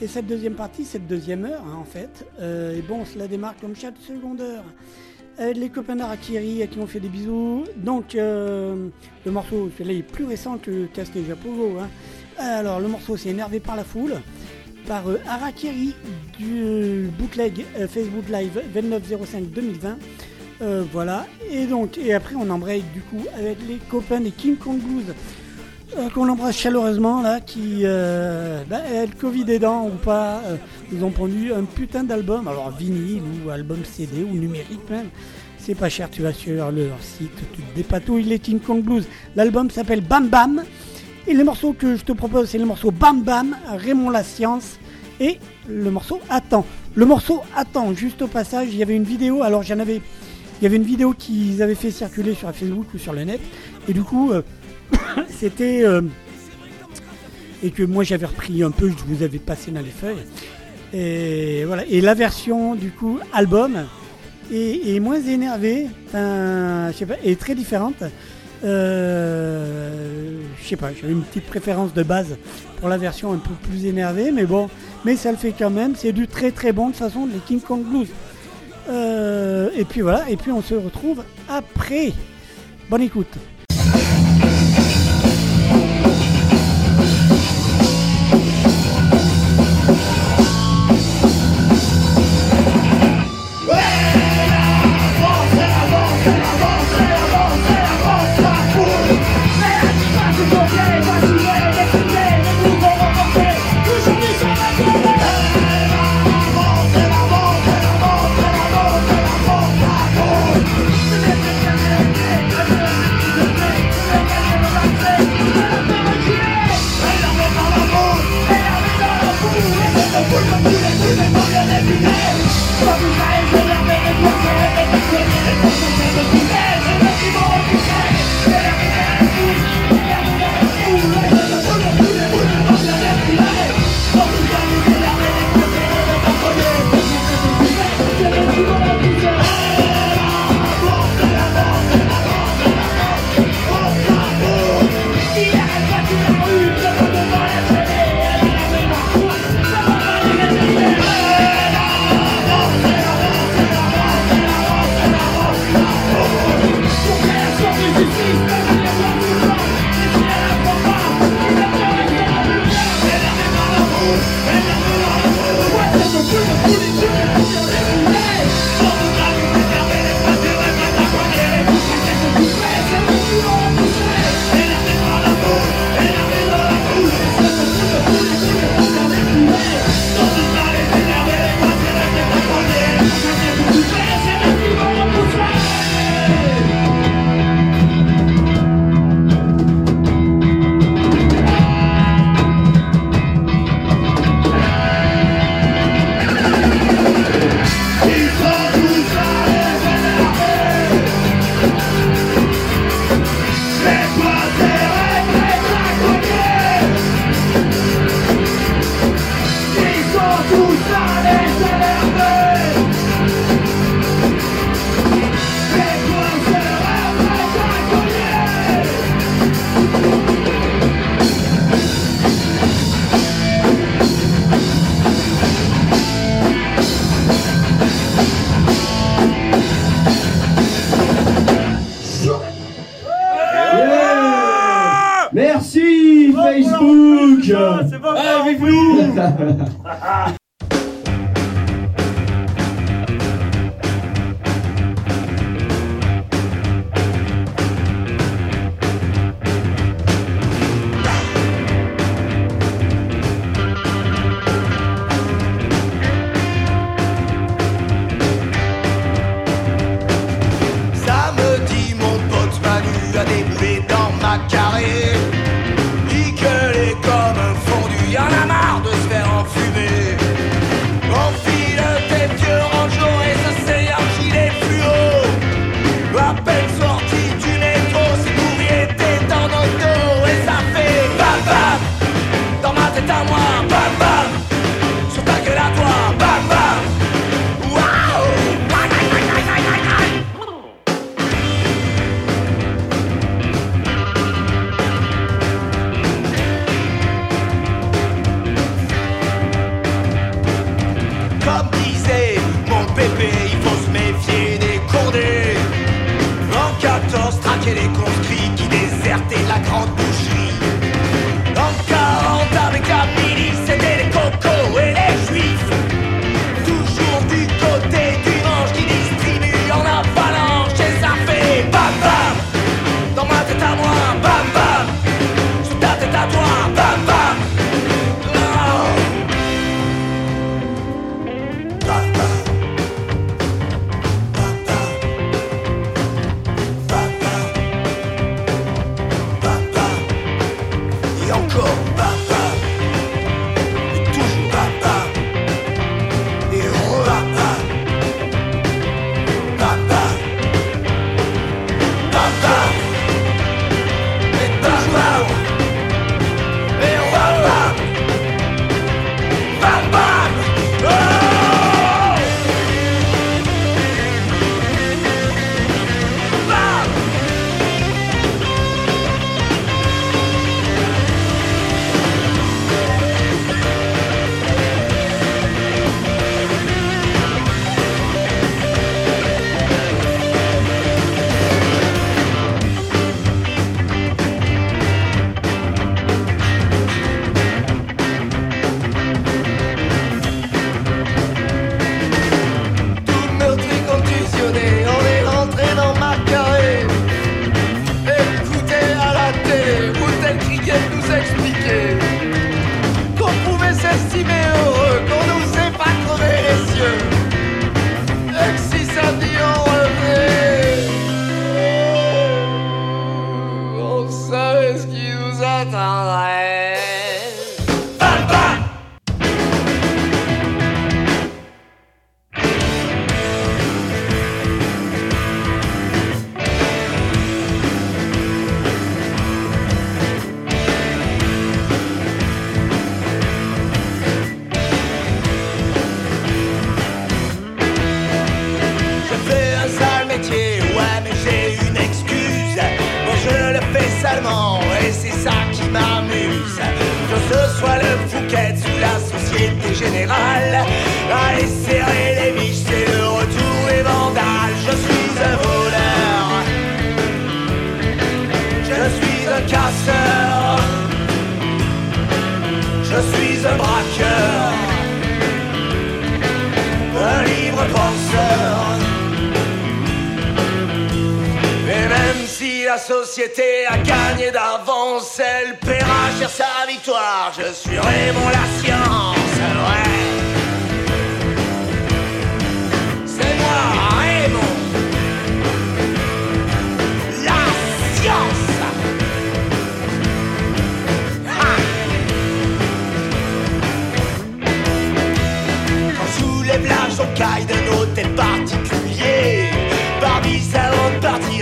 Et cette deuxième partie, cette deuxième heure hein, en fait, euh, et bon, cela démarre comme chaque seconde heure. Avec les copains d'Arakiri à qui on fait des bisous. Donc euh, le morceau, celui-là est plus récent que Casque Japogo. Hein. Alors le morceau c'est énervé par la foule par euh, Arakiri du euh, bootleg euh, Facebook Live 2905-2020. Euh, voilà. Et donc, et après on embraye du coup avec les copains des King Kong Blues. euh, qu'on embrasse chaleureusement là, qui, euh, bah, le Covid aidant ou pas, euh, nous ont pondu un putain d'album, alors vinyle ou album CD ou numérique même. C'est pas cher, tu vas sur leur site, tu te dépatouilles les King Kong Blues. L'album s'appelle Bam Bam. Et les morceaux que je te propose, c'est le morceau Bam Bam, Raymond La Science et le morceau Attends. Le morceau Attends, juste au passage, il y avait une vidéo, alors j'en avais. Il y avait une vidéo qu'ils avaient fait circuler sur Facebook ou sur le net. Et du coup, euh, c'était. euh, et que moi j'avais repris un peu, je vous avais passé dans les feuilles. Et voilà. Et la version du coup album est, moins énervée, je sais pas, est très différente. Euh, je sais pas, j'avais une petite préférence de base pour la version un peu plus énervée, mais bon, mais ça le fait quand même. C'est du très très bon de toute façon, les King Kong Blues. Euh, et puis voilà, et puis on se retrouve après. Bonne écoute.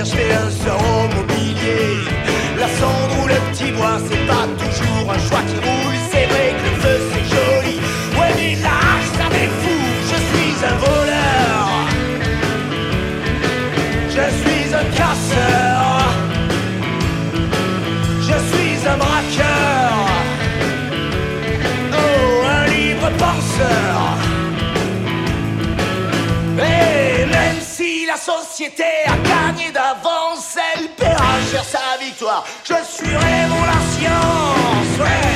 Partir, fais un sort au mobilier. La cendre ou le petit bois, c'est pas toujours un choix qui roule C'est vrai que le feu c'est joli. Ouais mais l'âge ça m'effou Je suis un voleur. Je suis un casseur. Je suis un braqueur. Oh, un libre penseur. Et même si la société Je suis Raymond la science.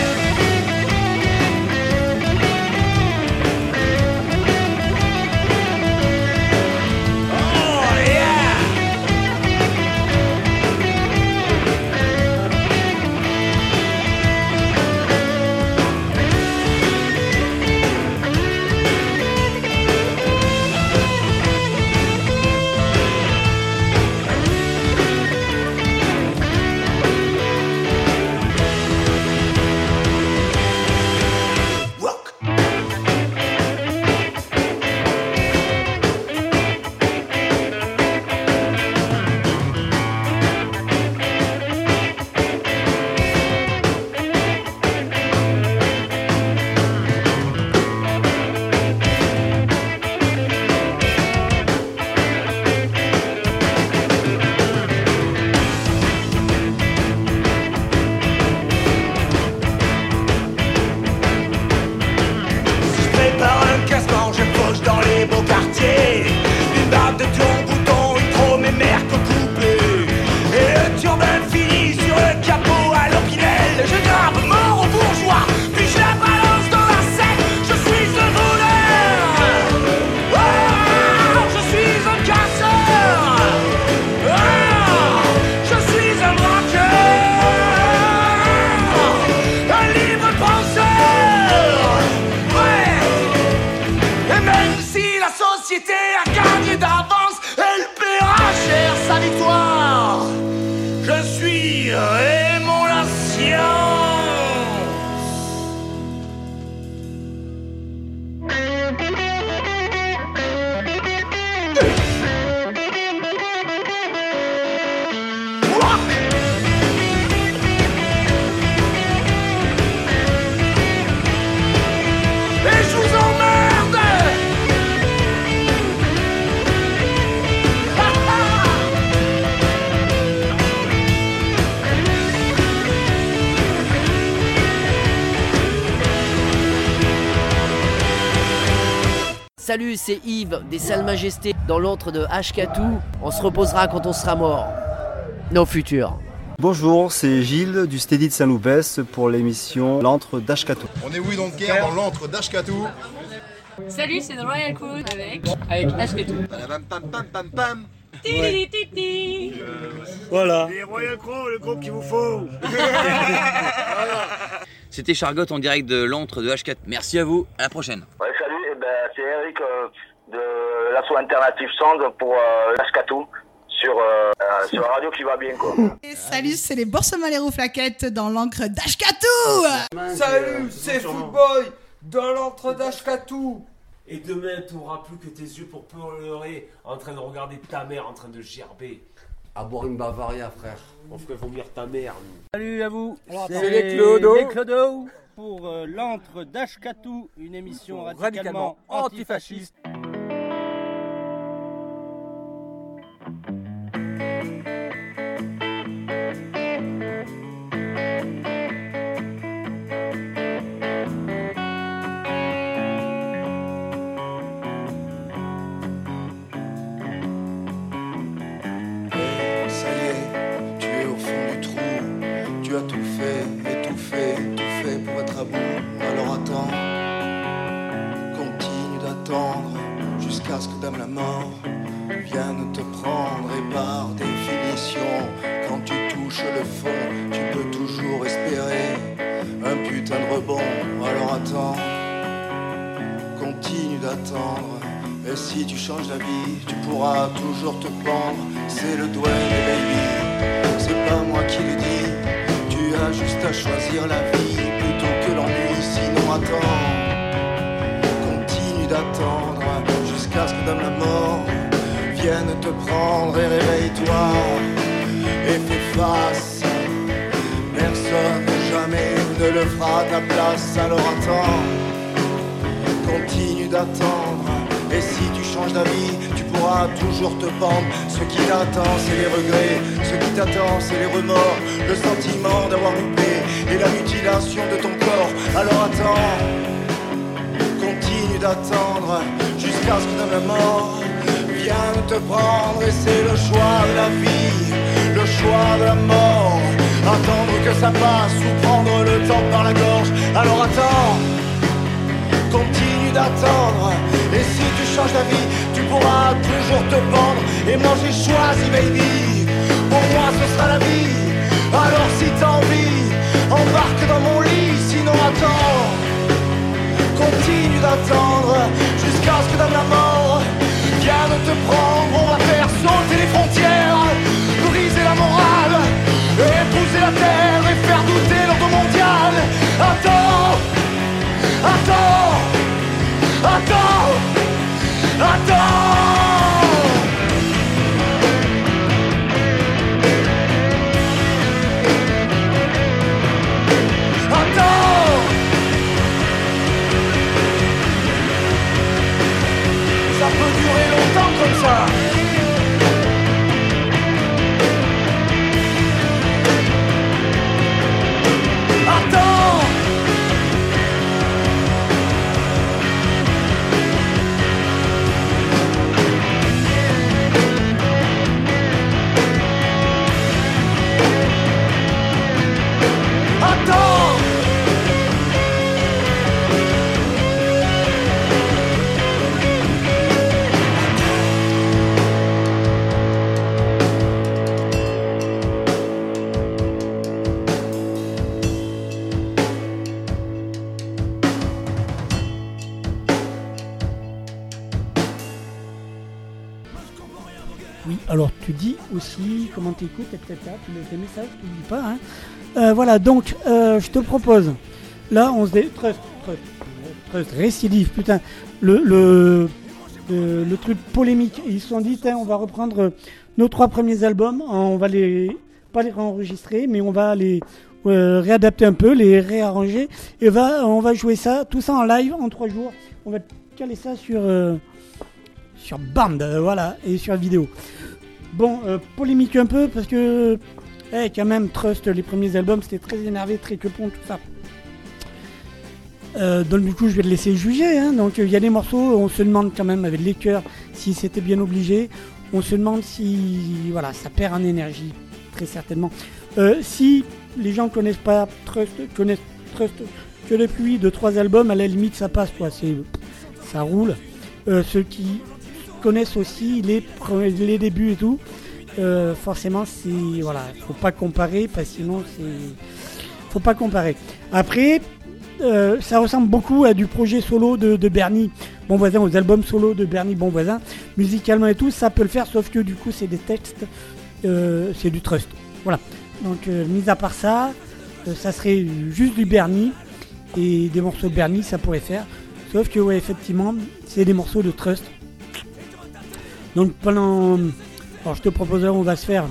Salut, c'est Yves des Salles Majestés dans l'antre de Ashkatou. On se reposera quand on sera mort. Nos futurs. Bonjour, c'est Gilles du Steady de Saint-Loupès pour l'émission L'antre d'Ashkatou. On est oui donc guerre dans l'antre d'Ashkatou. Salut, c'est The Royal Crew avec avec. Ti-li-li-ti-ti. Voilà. Les Royal Crow, le groupe qu'il vous faut. C'était Chargotte en direct de l'antre de H4. Merci à vous, à la prochaine. Ouais, alternative Sound pour euh, l'Ashkatou sur, euh, euh, sur la radio qui va bien quoi. Et salut, c'est les Bourses Malero Flaquettes dans l'encre d'Ashkatou Salut, c'est Footboy dans l'antre d'Ashkatou. Et demain, tu n'auras plus que tes yeux pour pleurer en train de regarder ta mère en train de gerber. À boire une Bavaria, frère. On ferait vomir ta mère. Salut à vous. C'est les Clodo. Les Clodo pour euh, l'antre d'Ashkatou, une émission radicalement, Radicalement antifasciste. Pendre. C'est le doigt des baby, c'est pas moi qui le dis. Tu as juste à choisir la vie plutôt que l'ennui. Sinon attends, continue d'attendre jusqu'à ce que Dame la mort vienne te prendre et réveille-toi et fais face. Personne jamais ne le fera ta place. Alors attends, continue d'attendre. Et si tu changes d'avis, tu toujours te pendre. Ce qui t'attend, c'est les regrets. Ce qui t'attend, c'est les remords. Le sentiment d'avoir loupé et la mutilation de ton corps. Alors attends, continue d'attendre jusqu'à ce que la mort vienne te prendre. Et c'est le choix de la vie, le choix de la mort. Attendre que ça passe ou prendre le temps par la gorge. Alors attends continue d'attendre. Et si tu changes d'avis, tu pourras toujours te pendre. Et moi j'ai choisi, baby. Pour moi ce sera la vie. Alors si t'as envie, embarque dans mon lit. Sinon attends, continue d'attendre jusqu'à ce que dans la mort vienne te prendre. On va faire sauter les frontières, briser la morale, épouser la terre et faire douter l'ordre mondial. Attends Attends Attends Ça peut durer longtemps comme ça aussi comment t'écoutes, etc. Tu laisses des messages, pas. Hein. Euh, voilà, donc euh, je te propose. Là, on se dé... Trust, trust, récidive, putain. Le, truc polémique. Ils se sont dit, on va reprendre nos trois premiers albums. On va les pas les réenregistrer, mais on va les euh, réadapter un peu, les réarranger. Et va, on va jouer ça, tout ça en live en trois jours. On va caler ça sur sur bande, voilà, et sur vidéo. Bon, euh, polémique un peu parce que, eh, quand même, Trust, les premiers albums, c'était très énervé, très quepon, tout ça. Euh, donc du coup, je vais le laisser juger. hein. Donc il y a des morceaux, on se demande quand même avec les chœurs si c'était bien obligé. On se demande si, voilà, ça perd en énergie, très certainement. Euh, si les gens connaissent pas Trust, connaissent Trust que depuis de trois albums, à la limite, ça passe, quoi. C'est, ça roule. Ceux qui connaissent aussi les, les débuts et tout, euh, forcément, c'est voilà, faut pas comparer parce que sinon c'est, faut pas comparer. Après, euh, ça ressemble beaucoup à du projet solo de, Bernie Bon Voisin, aux albums solo de Bernie Bon Voisin. Musicalement et tout, ça peut le faire, sauf que du coup, c'est des textes, euh, c'est du trust. Voilà. Donc, mis à part ça, ça serait juste du Bernie et des morceaux de Bernie, ça pourrait faire. Sauf que, ouais, effectivement, c'est des morceaux de trust. Donc, pendant. Alors, je te propose, on va se faire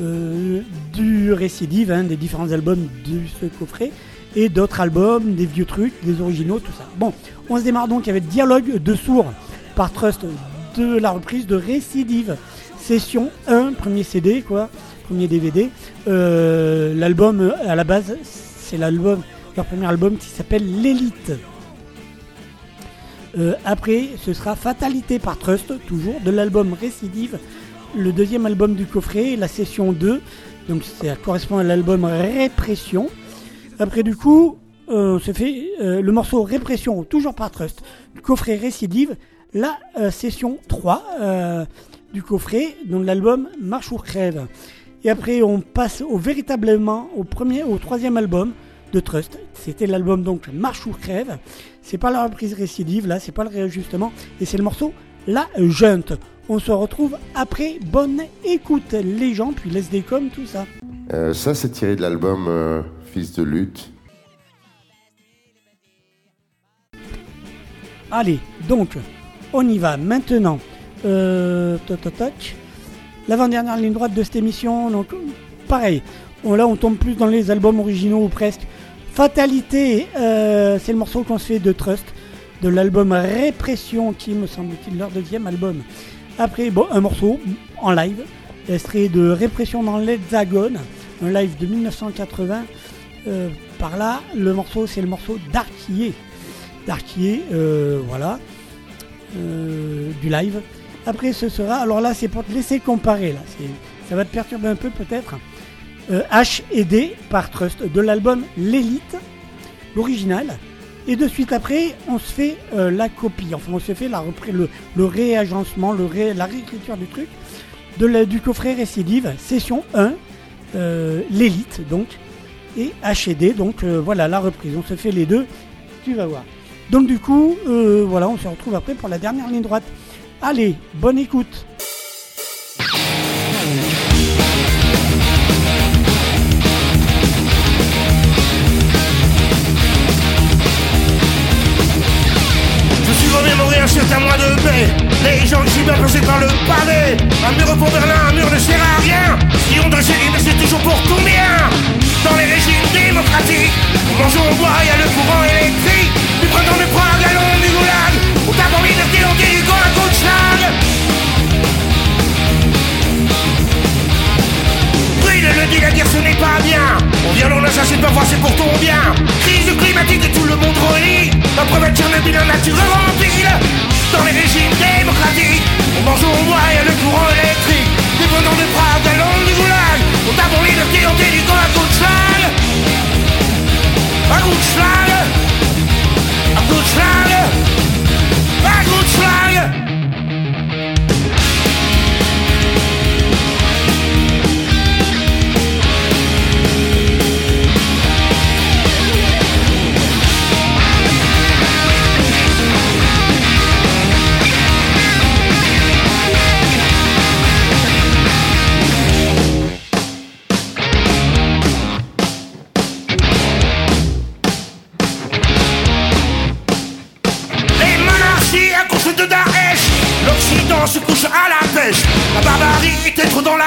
euh, du récidive, hein, des différents albums de ce coffret, et d'autres albums, des vieux trucs, des originaux, tout ça. Bon, on se démarre donc avec Dialogue de sourds par Trust de la reprise de Récidive, session 1, premier CD, quoi, premier DVD. Euh, l'album, à la base, c'est l'album, leur premier album qui s'appelle L'Élite. Euh, après, ce sera Fatalité par Trust, toujours, de l'album Récidive, le deuxième album du coffret, la session 2. Donc ça correspond à l'album Répression. Après, du coup, euh, on se fait euh, le morceau Répression, toujours par Trust, du coffret Récidive, la session 3 euh, du coffret, donc l'album Marche ou crève. Et après, on passe au véritablement au premier, au troisième album de Trust. C'était l'album donc Marche ou crève. C'est pas la reprise récidive, là, c'est pas le réajustement, et c'est le morceau La Junte. On se retrouve après. Bonne écoute, les gens, puis laisse des coms, tout ça. Euh, ça, c'est tiré de l'album euh, Fils de lutte. Allez, donc, on y va maintenant. Euh, toc, toc, toc. L'avant-dernière ligne droite de cette émission, donc pareil. On, là, on tombe plus dans les albums originaux ou presque. Fatalité, euh, c'est le morceau qu'on se fait de Trust, de l'album Répression, qui me semble-t-il leur deuxième album. Après, un morceau en live, extrait de Répression dans l'Hexagone, un live de 1980. Euh, par là, le morceau, c'est le morceau d'Arquier. D'Arquier, euh, voilà, du live. Après, ce sera, alors là, c'est pour te laisser comparer, là. Ça va te perturber un peu peut-être. Euh, H par Trust de l'album L'élite, l'original. Et de suite après, on se fait euh, la copie. Enfin, on se fait la le, le réagencement, le la réécriture du truc du coffret récidive, session 1, euh, l'élite donc, et H et D. Donc euh, voilà la reprise. On se fait les deux. Tu vas voir. Donc du coup, voilà, on se retrouve après pour la dernière ligne droite. Allez, bonne écoute. Les gens qui bien passés par le palais. Un mur pour Berlin, un mur ne sert à rien. Ont dressé mais c'est toujours pour combien Dans les régimes démocratiques, on mange, on boit, il y a le courant électrique. Du printemps de Prague à l'onde du goulag. On tape en liberté, on dit du à coup de schlag. Le dit, la guerre ce n'est pas bien. On vient l'on assassine parfois c'est pour ton bien. Crise climatique et tout le monde relie. La preuve de Tchernobyl, la nature remplie. Dans les régimes démocratiques, on mange, on boit, a le courant électrique. Dépendant de Prague à l'onde du goulag. On liberté, on dit du à coup de schlag. À coup de schlag. À coup de schlag. À coup de schlag. À la pêche La barbarie est trop dans la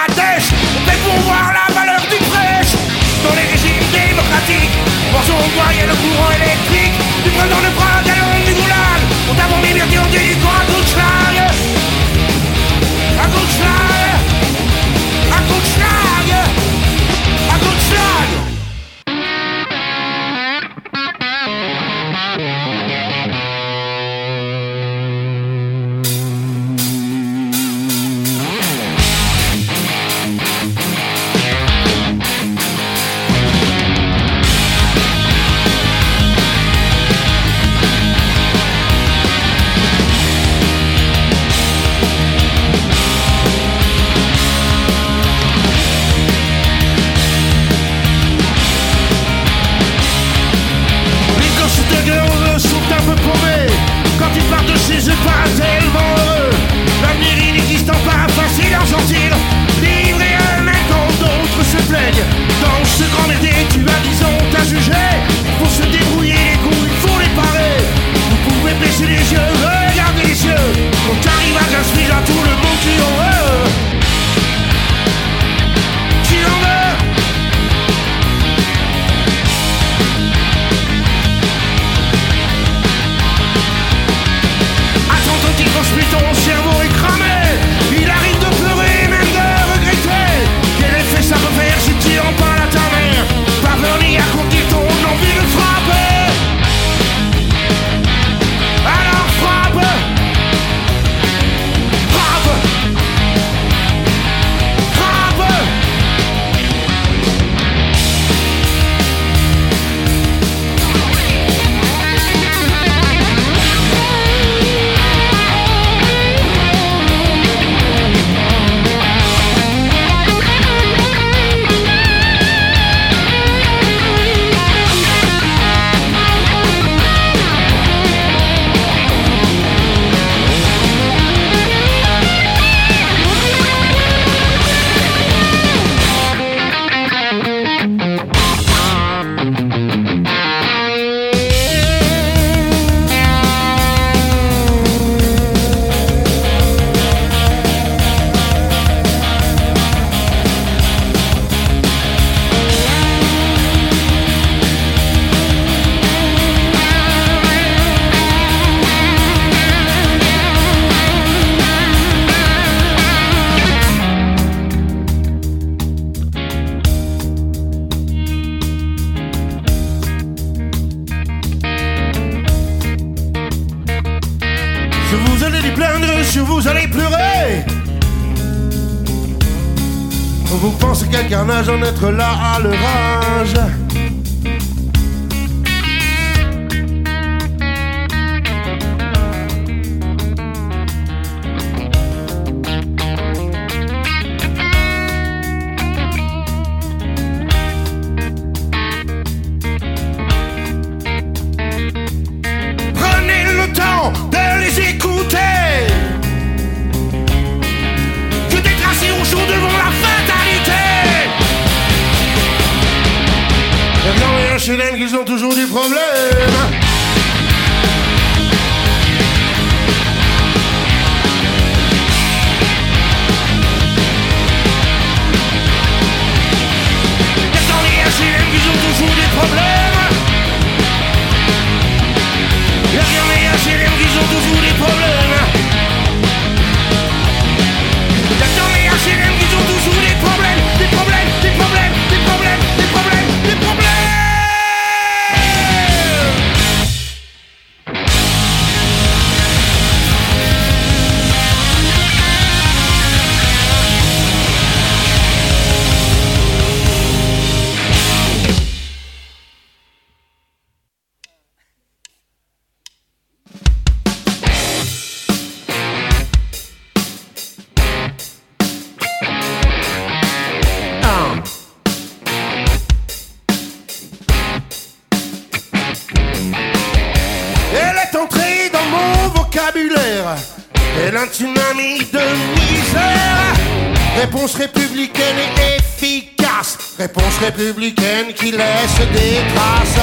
qui laisse des traces.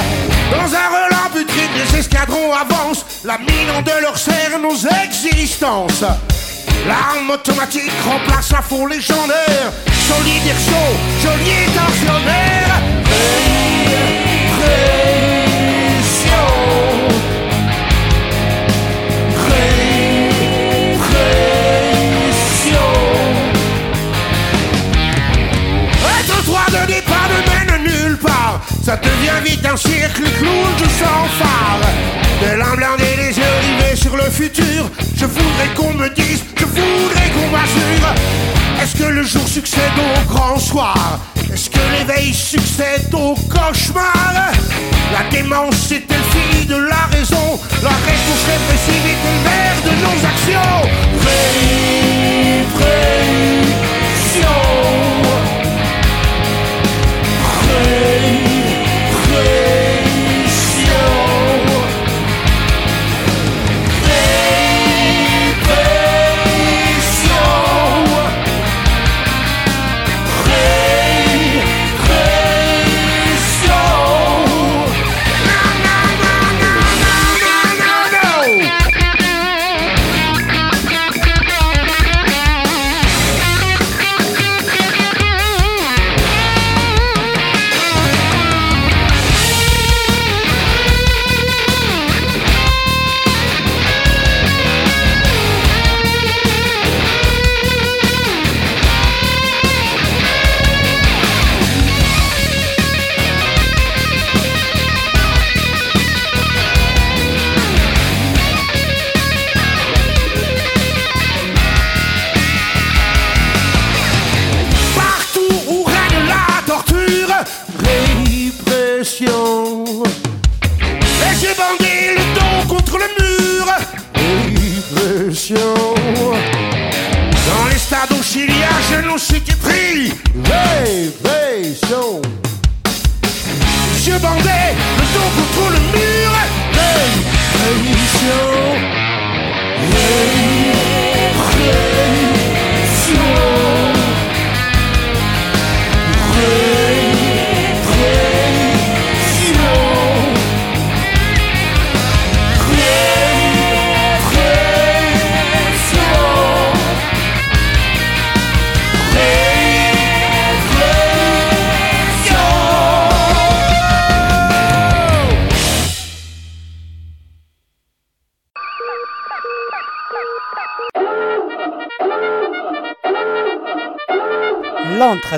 Dans un relent putride, les escadrons avancent. La mine de leur serre nos existences. L'arme automatique remplace la faux légendaire. Solidaire chaud, geôlier tensionnaire. Répression. Ça devient vite un cirque clown de sans phare. De l'âme blindée, les yeux rivés sur le futur. Je voudrais qu'on me dise, je voudrais qu'on m'assure. Est-ce que le jour succède au grand soir? Est-ce que l'éveil succède au cauchemar? La démence est-elle fille de la raison La réponse répressive est-elle mère de nos actions Répression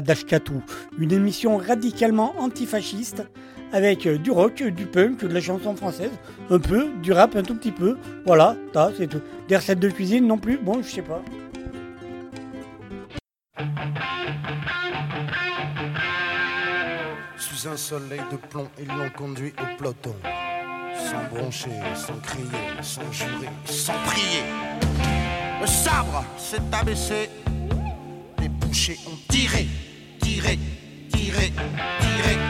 Dashkatou, une émission radicalement antifasciste avec euh, du rock, du punk, de la chanson française, un peu, du rap un tout petit peu. Voilà, c'est tout. Des recettes de cuisine non plus, bon, je sais pas. Sous un soleil de plomb, ils l'ont conduit au peloton. Sans broncher, sans crier, sans jurer, sans prier. Le sabre s'est abaissé, les bouchers ont tiré tirer, tirer, tirer.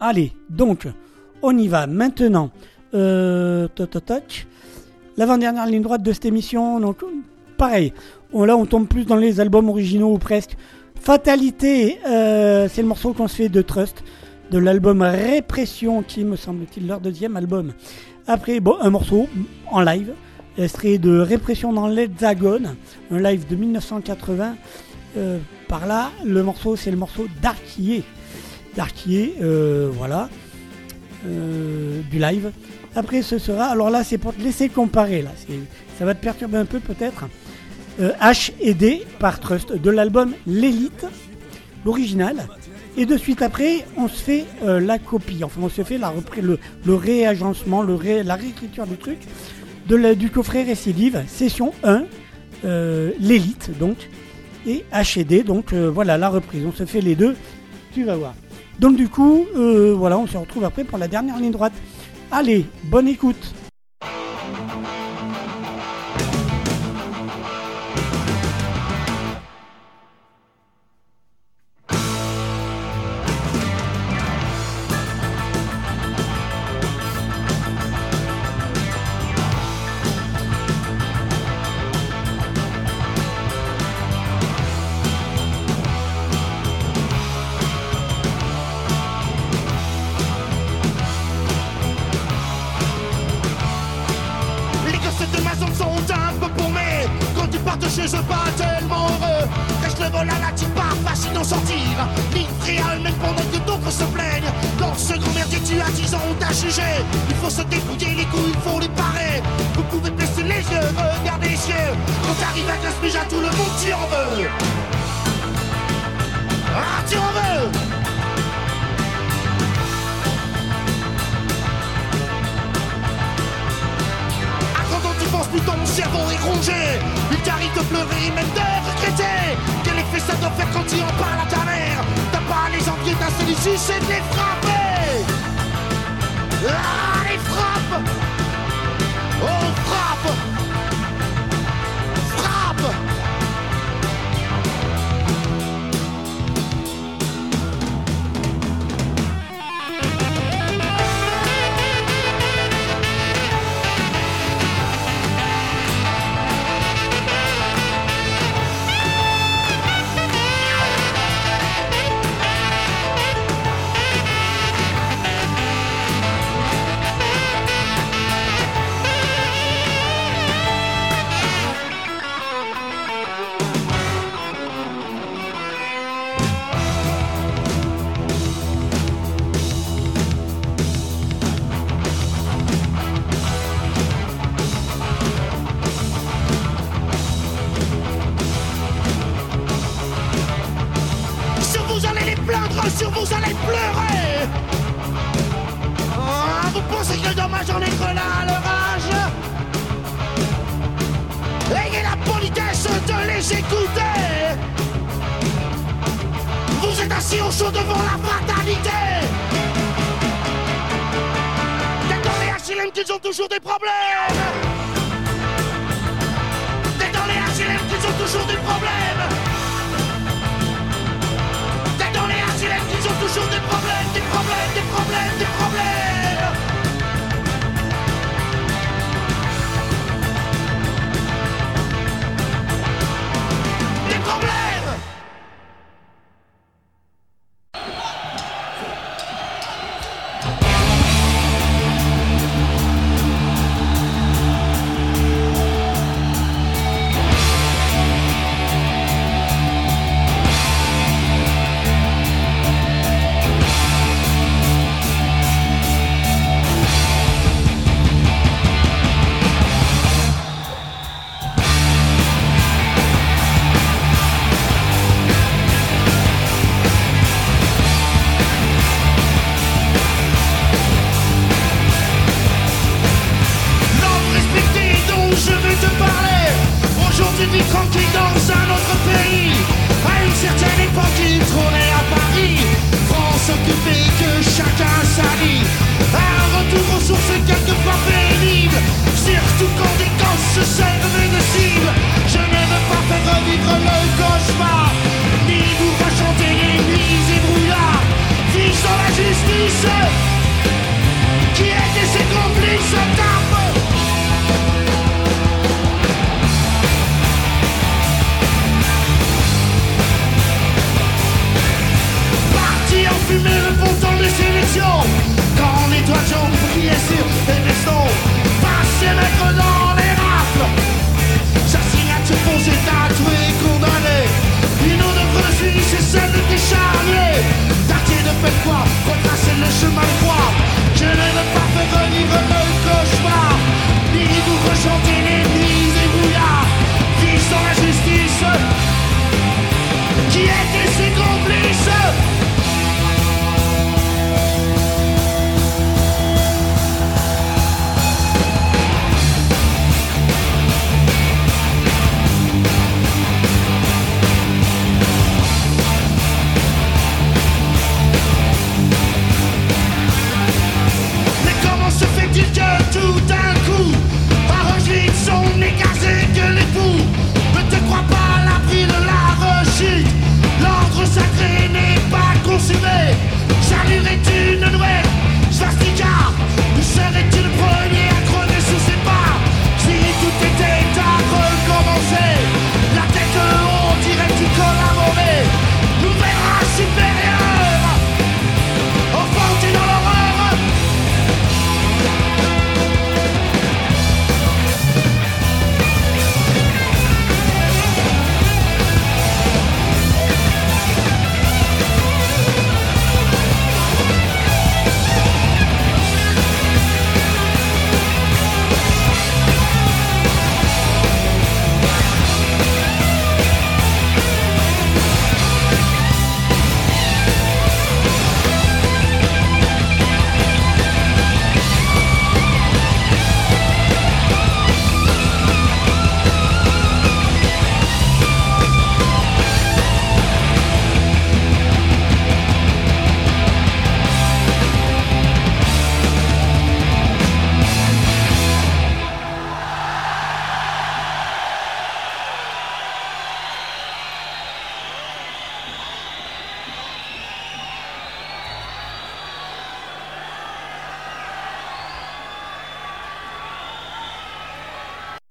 Allez, donc, on y va. Maintenant, euh, l'avant-dernière ligne droite de cette émission. Donc, pareil, on, là, on tombe plus dans les albums originaux ou presque. Fatalité, euh, c'est le morceau qu'on se fait de Trust, de l'album Répression, qui me semble-t-il leur deuxième album. Après, bon, un morceau en live, extrait de Répression dans l'Hexagone, un live de 1980. Euh, par là, le morceau, c'est le morceau. D'Arquier, euh, voilà, euh, du live. Après, ce sera, alors là, c'est pour te laisser comparer, là, ça va te perturber un peu peut-être. Euh, H et D par Trust de l'album L'Élite, l'original. Et de suite après, on se fait la copie. Enfin, on se fait la le, le réagencement, le ré- la réécriture du truc de la- du coffret Récidive, session 1, euh, l'élite donc, et HD, donc voilà la reprise. On se fait les deux, tu vas voir. Donc du coup, euh, voilà, on se retrouve après pour la dernière ligne droite. Allez, bonne écoute.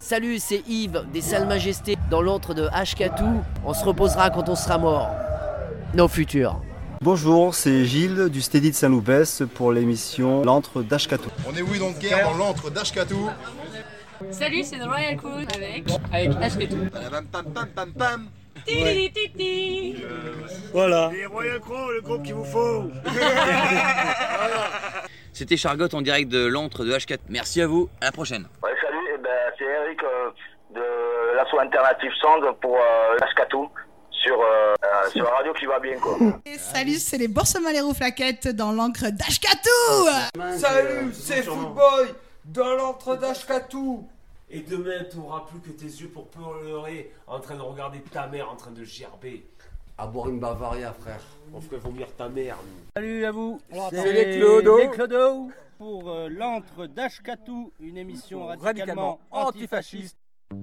Salut, c'est Yves des Salles Majestés dans l'antre de Ashkatou. On se reposera quand on sera mort. Nos futurs. Bonjour, c'est Gilles du Steady de Saint-Loupès pour l'émission L'antre d'Ashkatou. On est oui donc guerre dans l'antre d'Ashkatou. Salut, c'est The Royal Crew avec. Avec Ashkatou. Pam pam pam pam. Titi, titi. Voilà. Les Royal Crow, le groupe qu'il vous faut. C'était Chargotte en direct de l'antre de H4. Merci à vous, à la prochaine. Eric euh, de l'asso Alternative Sound pour euh, l'Ashkatou sur, euh, euh, sur la radio qui va bien quoi. Et salut, c'est les Boursemaleros Flaquettes dans l'encre d'Ashkatou Salut, c'est Footboy dans l'antre d'Ashkatou. Et demain, tu n'auras plus que tes yeux pour pleurer en train de regarder ta mère en train de gerber. À boire une Bavaria, frère. On ferait vomir ta mère. nous. Salut à vous, C'est les Clodo. les Clodo pour euh, l'antre d'Ashkatou, une émission radicalement antifasciste. Pays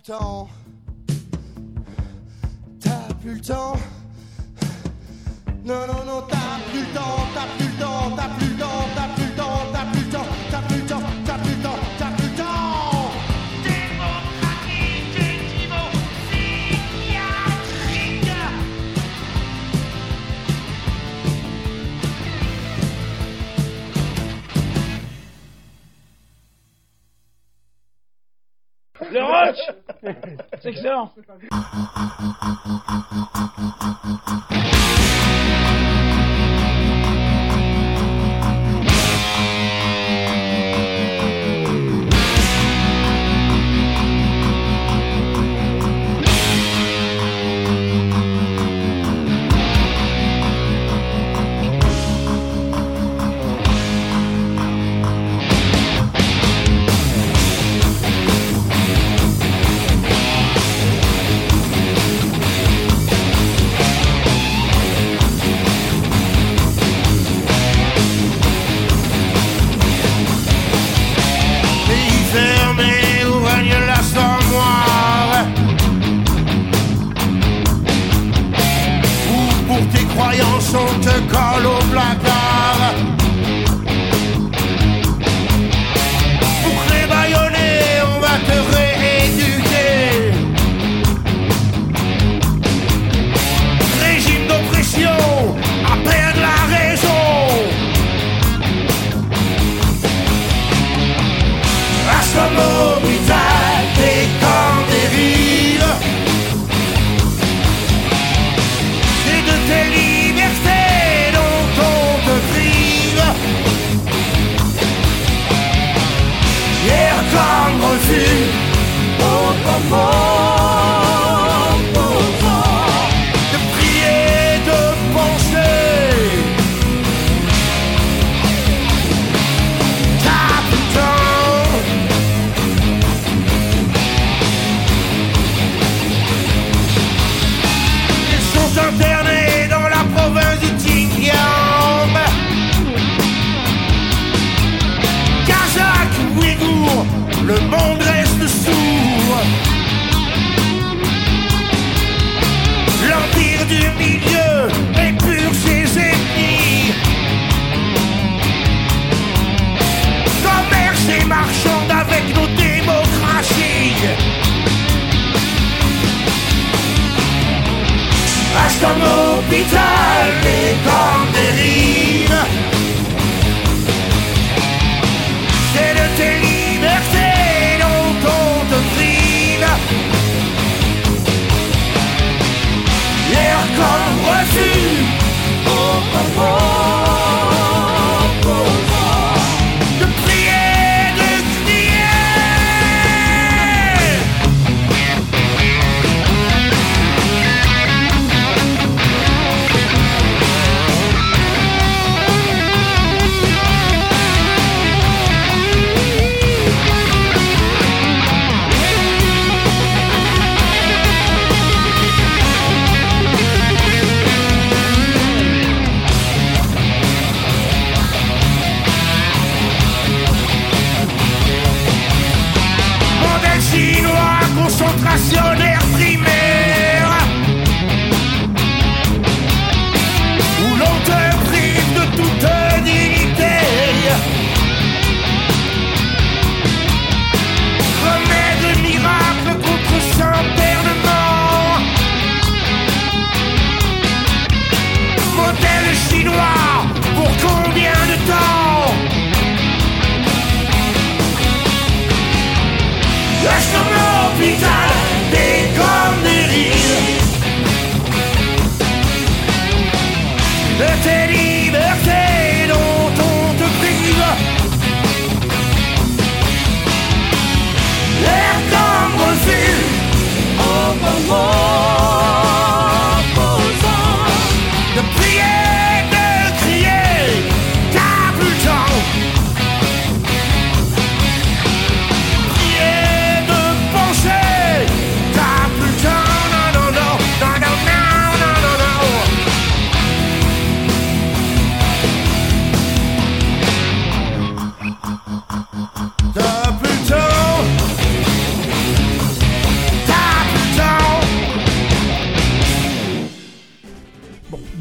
le temps. T'as plus le temps. Non, non, non, t'as plus le temps, t'as plus le temps, t'as plus le temps, t'as plus le temps, t'as plus le temps, t'as plus le temps, t'as plus le temps, t'as plus le temps. Démocratie c'est excellent.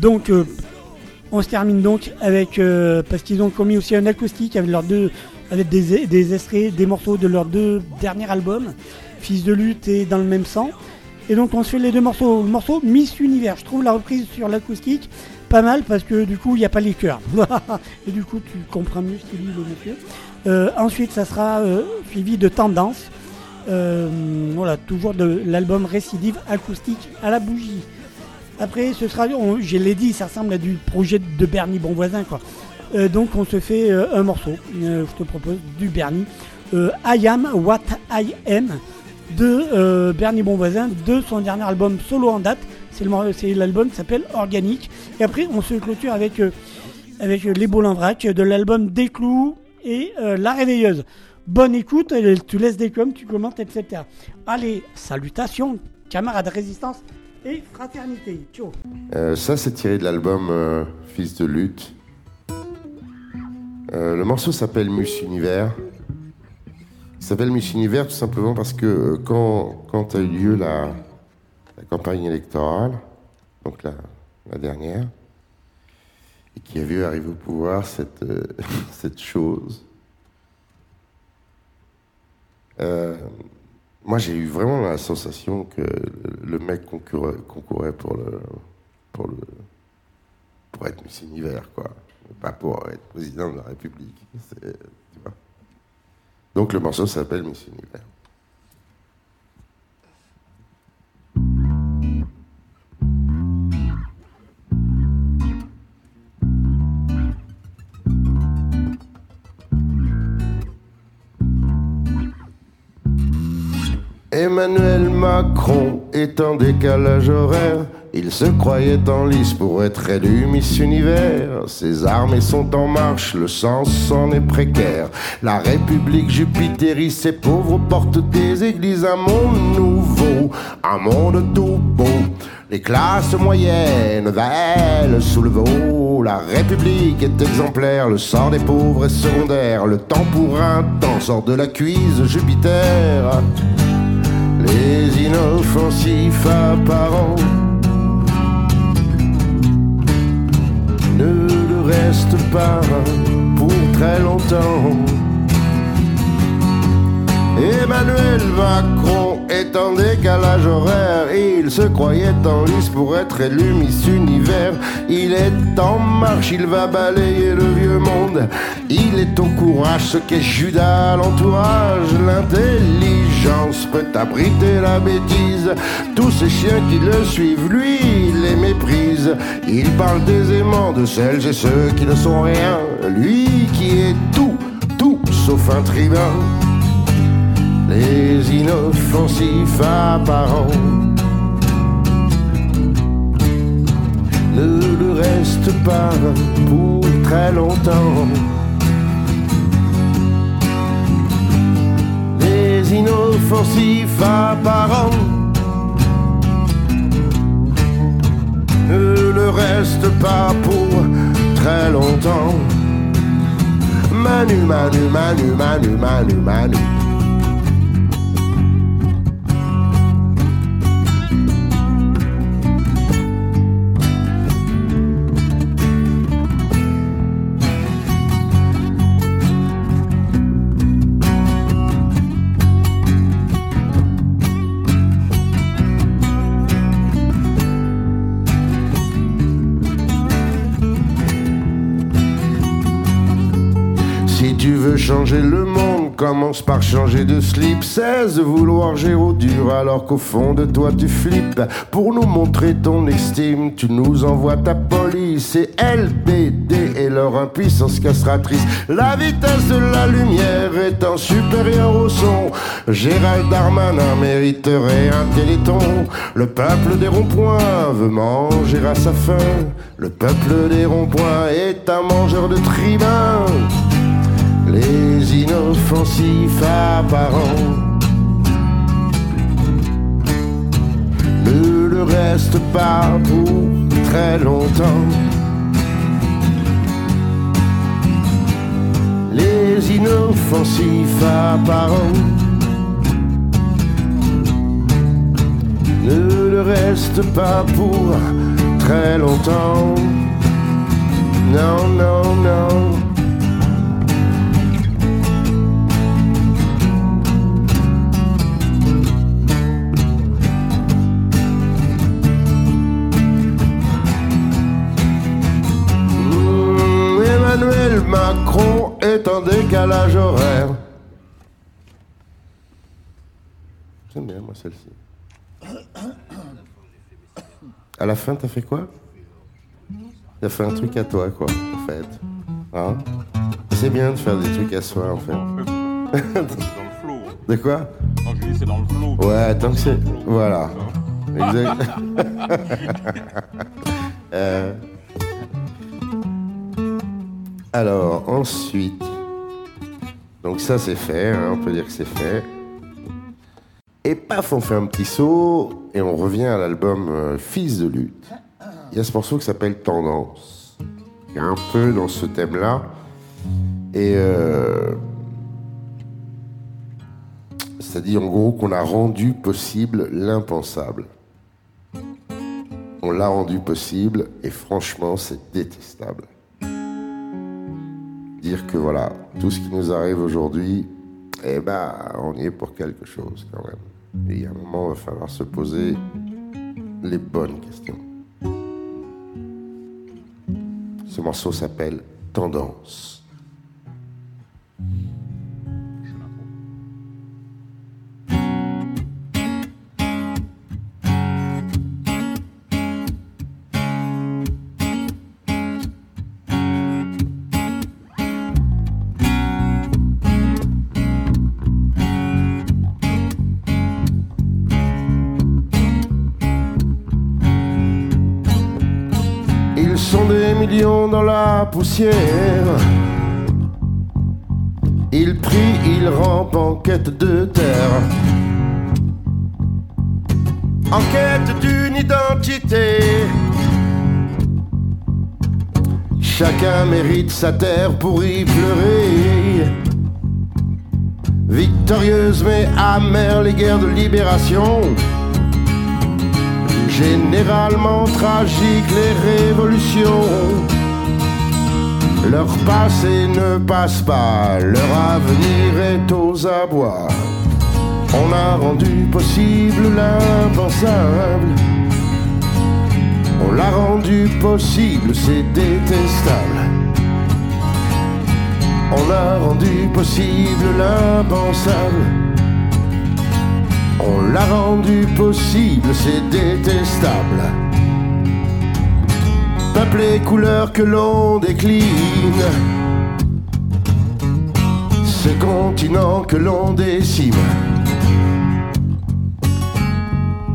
Donc, euh, on se termine donc avec. euh, parce qu'ils ont commis aussi un acoustique avec, leurs deux, avec des, des extraits, des morceaux de leurs deux derniers albums, Fils de lutte et Dans le même sang. Et donc, on se fait les deux morceaux. Le morceau Miss Univers. Je trouve la reprise sur l'acoustique pas mal parce que du coup, il n'y a pas les chœurs. et du coup, tu comprends mieux ce qu'il dit, le monsieur. Euh, ensuite, ça sera suivi de Tendance. Voilà, toujours de l'album Récidive acoustique à la bougie. Après, ce sera, on- je l'ai dit, ça ressemble à du projet de Bernie Bonvoisin, quoi. Euh, donc, on se fait euh, un morceau. Euh, je te propose du Bernie. I Am What I Am de Bernie Bonvoisin, de son dernier album solo en date. C'est l'album qui s'appelle Organique. Et après, on se clôture avec, Les Vrac de l'album Des Clous et La Réveilleuse. Bonne écoute, tu laisses des coms, tu commentes, etc. Allez, salutations, camarades de résistance et fraternité. Ciao. Euh, ça, c'est tiré de l'album euh, Fils de lutte. Euh, le morceau s'appelle Mus Univers. Il s'appelle Mus Univers tout simplement parce que quand, a eu lieu la, campagne électorale, donc la, dernière, et qui a vu arriver au pouvoir cette, chose, moi j'ai eu vraiment la sensation que le, mec concourait, pour le pour le pour être Miss Univers quoi, pas pour être président de la République. Tu vois. Donc le morceau s'appelle Miss Univers. Emmanuel Macron est en décalage horaire. Il se croyait en lice pour être élu Miss Univers. Ses armées sont en marche, le sens en est précaire. La République jupitérie, ses pauvres portent des églises, un monde nouveau, un monde tout beau. Les classes moyennes veillent sous le veau. La République est exemplaire, le sort des pauvres est secondaire. Le temps pour un temps sort de la cuise Jupiter. Les inoffensifs apparents ne le restent pas pour très longtemps. Emmanuel Macron est en décalage horaire. Il se croyait en lice pour être élu Miss Univers. Il est en marche, il va balayer le vieux monde. Il est au courage, ce qu'est Judas, l'entourage. L'intelligence peut abriter la bêtise. Tous ces chiens qui le suivent, lui, il les méprise. Il parle aisément de celles et ceux qui ne sont rien. Lui qui est tout, tout sauf un tribun les inoffensifs apparents ne le restent pas pour très longtemps. Les inoffensifs apparents ne le restent pas pour très longtemps. Manu, Manu, Manu, Manu, Manu, Manu. Changer le monde, commence par changer de slip. Cesse de vouloir gérer dur alors qu'au fond de toi tu flippes. Pour nous montrer ton estime, tu nous envoies ta police et LBD et leur impuissance castratrice. La vitesse de la lumière étant supérieure au son, Gérald Darmanin mériterait un téléthon. Le peuple des ronds-points veut manger à sa faim. Le peuple des ronds-points est un mangeur de tribuns. Les inoffensifs apparents ne le restent pas pour très longtemps. Les inoffensifs apparents ne le restent pas pour très longtemps. Non, non, non. Décalage horaire. J'aime bien, moi, celle-ci. À la fin, t'as fait quoi? T'as fait un truc à toi, quoi, en fait. Hein? C'est bien de faire des trucs à soi, en fait. C'est dans le flow. De quoi? Non, je dis c'est dans le flow. Ouais, tant que c'est. Voilà. Exact. Euh, Alors, ensuite. Donc, ça, c'est fait, hein, on peut dire que c'est fait. Et paf, on fait un petit saut et on revient à l'album euh, Fils de lutte. Il y a ce morceau qui s'appelle Tendance, qui est un peu dans ce thème-là. Et. euh, c'est-à-dire en gros qu'on a rendu possible l'impensable. On l'a rendu possible et franchement c'est détestable. Dire que voilà, tout ce qui nous arrive aujourd'hui, eh ben on y est pour quelque chose quand même. Et il y a un moment, il va falloir se poser les bonnes questions. Ce morceau s'appelle Tendance. Dans la poussière. Ils prient, ils rampent en quête de terre. En quête d'une identité. Chacun mérite sa terre pour y pleurer. Victorieuses mais amères les guerres de libération. Généralement tragiques les révolutions. Leur passé ne passe pas, leur avenir est aux abois. On a rendu possible l'impensable. On l'a rendu possible, c'est détestable. On a rendu possible l'impensable. On l'a rendu possible, c'est détestable. Peuple et couleurs que l'on décline. Ce continent que l'on décime.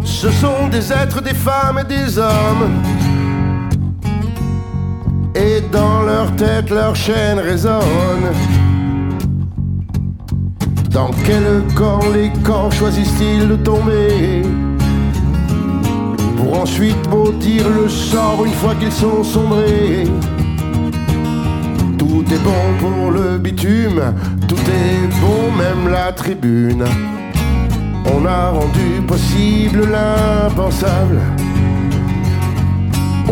Ce sont des êtres, des femmes et des hommes. Et dans leur tête, leur chaîne résonne. Dans quel camp les camps choisissent-ils de tomber? Pour ensuite maudire le sort une fois qu'ils sont sombrés Tout est bon pour le bitume, tout est bon, même la tribune. On a rendu possible l'impensable.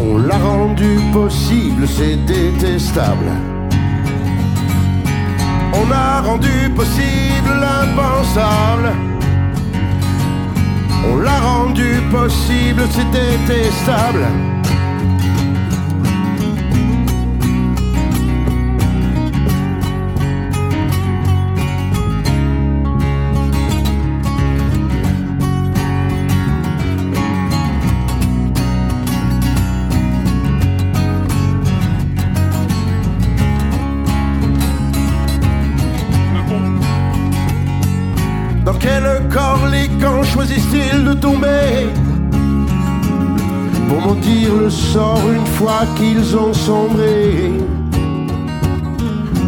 On l'a rendu possible, c'est détestable. On a rendu possible l'impensable. On l'a rendu possible, c'est détestable. Maudire le sort une fois qu'ils ont sombré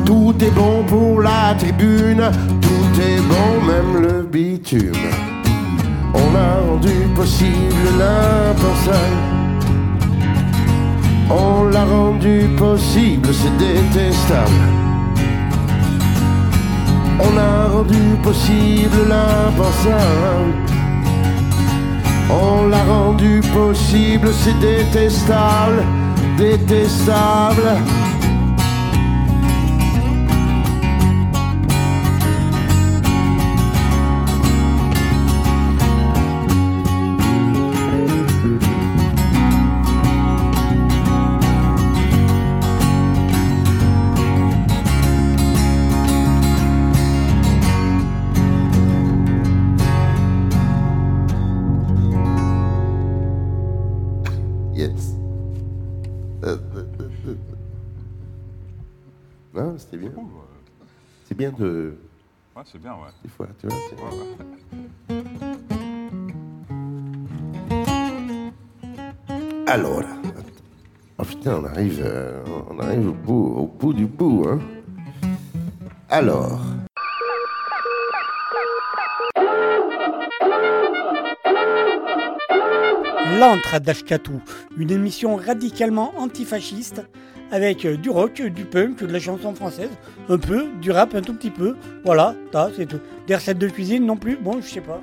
Tout est bon pour la tribune, tout est bon, même le bitume. On a rendu possible l'impensable. On l'a rendu possible, c'est détestable. On a rendu possible l'impensable. On l'a rendu possible, c'est détestable, détestable. C'est bien, ouais. Alors, oh putain, on arrive, euh, on arrive au bout, au bout du bout, hein. Alors. L'antre d'Ashkatou, une émission radicalement antifasciste avec euh, du rock, du punk, de la chanson française, un peu, du rap un tout petit peu. Voilà, ça c'est tout. Des recettes de cuisine non plus, bon je sais pas.